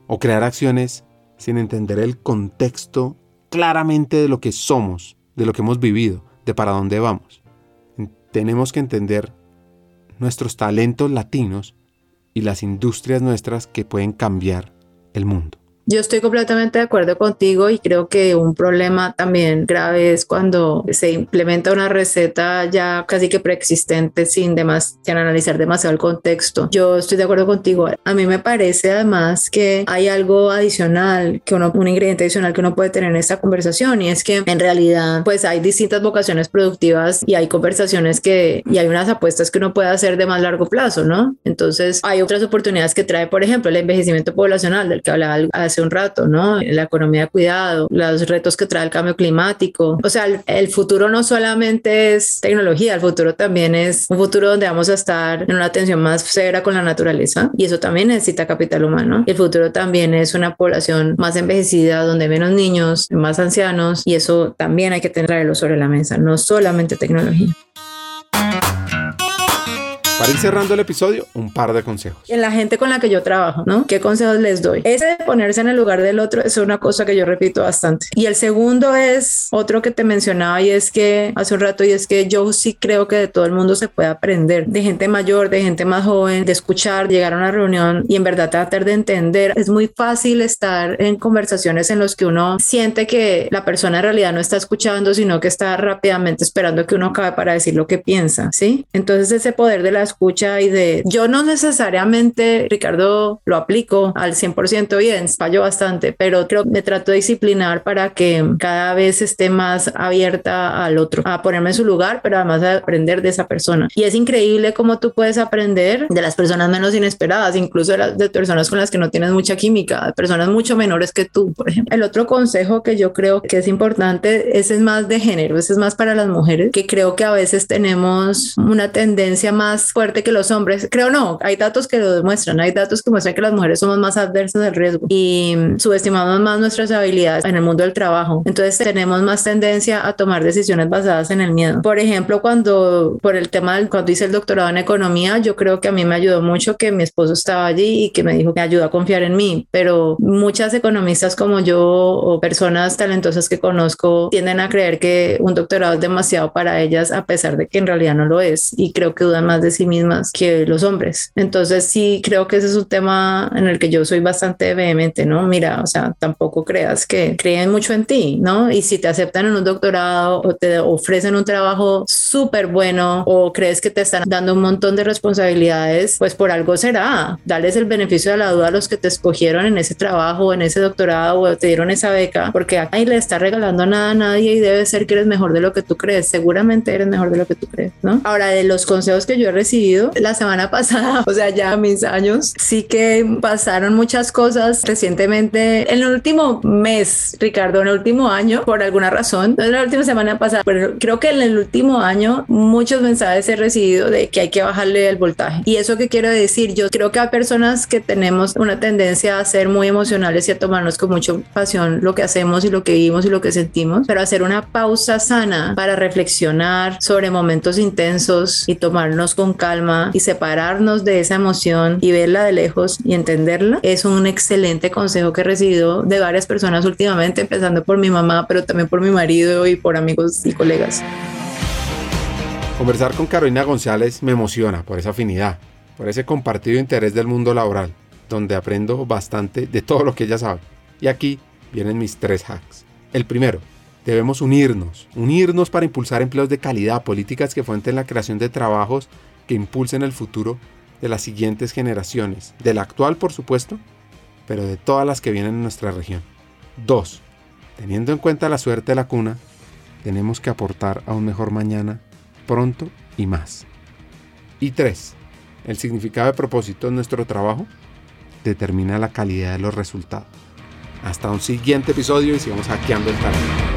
O crear acciones sin entender el contexto claramente de lo que somos, de lo que hemos vivido, de para dónde vamos. Tenemos que entender nuestros talentos latinos y las industrias nuestras que pueden cambiar el mundo. Yo estoy completamente de acuerdo contigo y creo que un problema también grave es cuando se implementa una receta ya casi que preexistente sin, sin analizar demasiado el contexto. Yo estoy de acuerdo contigo. A mí me parece además que hay algo adicional, que uno, un ingrediente adicional que uno puede tener en esta conversación y es que en realidad pues hay distintas vocaciones productivas y hay conversaciones que y hay unas apuestas que uno puede hacer de más largo plazo, ¿no? Entonces hay otras oportunidades que trae, por ejemplo, el envejecimiento poblacional del que hablaba hace un rato, ¿no? La economía de cuidado, los retos que trae el cambio climático. O sea, el, futuro no solamente es tecnología, el futuro también es un futuro donde vamos a estar en una atención más severa con la naturaleza y eso también necesita capital humano. El futuro también es una población más envejecida, donde menos niños, más ancianos y eso también hay que tenerlo sobre la mesa, no solamente tecnología. Para ir cerrando el episodio, un par de consejos. En la gente con la que yo trabajo, ¿no? ¿Qué consejos les doy? Ese de ponerse en el lugar del otro es una cosa que yo repito bastante. Y el segundo es otro que te mencionaba y es que hace un rato y es que yo sí creo que de todo el mundo se puede aprender, de gente mayor, de gente más joven, de escuchar, llegar a una reunión y en verdad tratar de entender. Es muy fácil estar en conversaciones en los que uno siente que la persona en realidad no está escuchando, sino que está rápidamente esperando que uno acabe para decir lo que piensa, ¿sí? Entonces ese poder de la escucha y de yo no necesariamente, Ricardo, lo aplico al 100% bien, fallo bastante, pero creo que me trato de disciplinar para que cada vez esté más abierta al otro, a ponerme en su lugar, pero además a aprender de esa persona. Y es increíble cómo tú puedes aprender de las personas menos inesperadas, incluso de, las, de personas con las que no tienes mucha química, de personas mucho menores que tú, por ejemplo. El otro consejo que yo creo que es importante, ese es más de género, ese es más para las mujeres, que creo que a veces tenemos una tendencia más fuerte que los hombres. Creo no, hay datos que lo demuestran, hay datos que muestran que las mujeres somos más adversas al riesgo y subestimamos más nuestras habilidades en el mundo del trabajo. Entonces tenemos más tendencia a tomar decisiones basadas en el miedo. Por ejemplo, cuando por el tema del, cuando hice el doctorado en economía, yo creo que a mí me ayudó mucho que mi esposo estaba allí y que me dijo que ayudó a confiar en mí, pero muchas economistas como yo o personas talentosas que conozco tienden a creer que un doctorado es demasiado para ellas a pesar de que en realidad no lo es y creo que dudan más de sí mismas que los hombres. Entonces sí creo que ese es un tema en el que yo soy bastante vehemente, ¿no? Mira, o sea, tampoco creas que creen mucho en ti, ¿no? Y si te aceptan en un doctorado o te ofrecen un trabajo súper bueno o crees que te están dando un montón de responsabilidades, pues por algo será. Darles el beneficio de la duda a los que te escogieron en ese trabajo, en ese doctorado o te dieron esa beca, porque ahí le está regalando nada a nadie y debe ser que eres mejor de lo que tú crees. Seguramente eres mejor de lo que tú crees, ¿no? Ahora, de los consejos que yo he recibido, la semana pasada, o sea, ya mis años, sí que pasaron muchas cosas recientemente. En el último mes, Ricardo, en el último año, por alguna razón, no en la última semana pasada, pero creo que en el último año muchos mensajes he recibido de que hay que bajarle el voltaje. ¿Y eso qué quiero decir? Yo creo que hay personas que tenemos una tendencia a ser muy emocionales y a tomarnos con mucha pasión lo que hacemos y lo que vivimos y lo que sentimos, pero hacer una pausa sana para reflexionar sobre momentos intensos y tomarnos con calma y separarnos de esa emoción y verla de lejos y entenderla es un excelente consejo que he recibido de varias personas últimamente, empezando por mi mamá, pero también por mi marido y por amigos y colegas. Conversar con Carolina González me emociona por esa afinidad, por ese compartido interés del mundo laboral, donde aprendo bastante de todo lo que ella sabe. Y aquí vienen mis tres hacks. El primero, debemos unirnos, unirnos para impulsar empleos de calidad, políticas que fuenten la creación de trabajos que impulsen el futuro de las siguientes generaciones, de la actual por supuesto, pero de todas las que vienen en nuestra región. 2. Teniendo en cuenta la suerte de la cuna, tenemos que aportar a un mejor mañana pronto y más. Y 3. El significado de propósito en nuestro trabajo determina la calidad de los resultados. Hasta un siguiente episodio y sigamos hackeando el talento.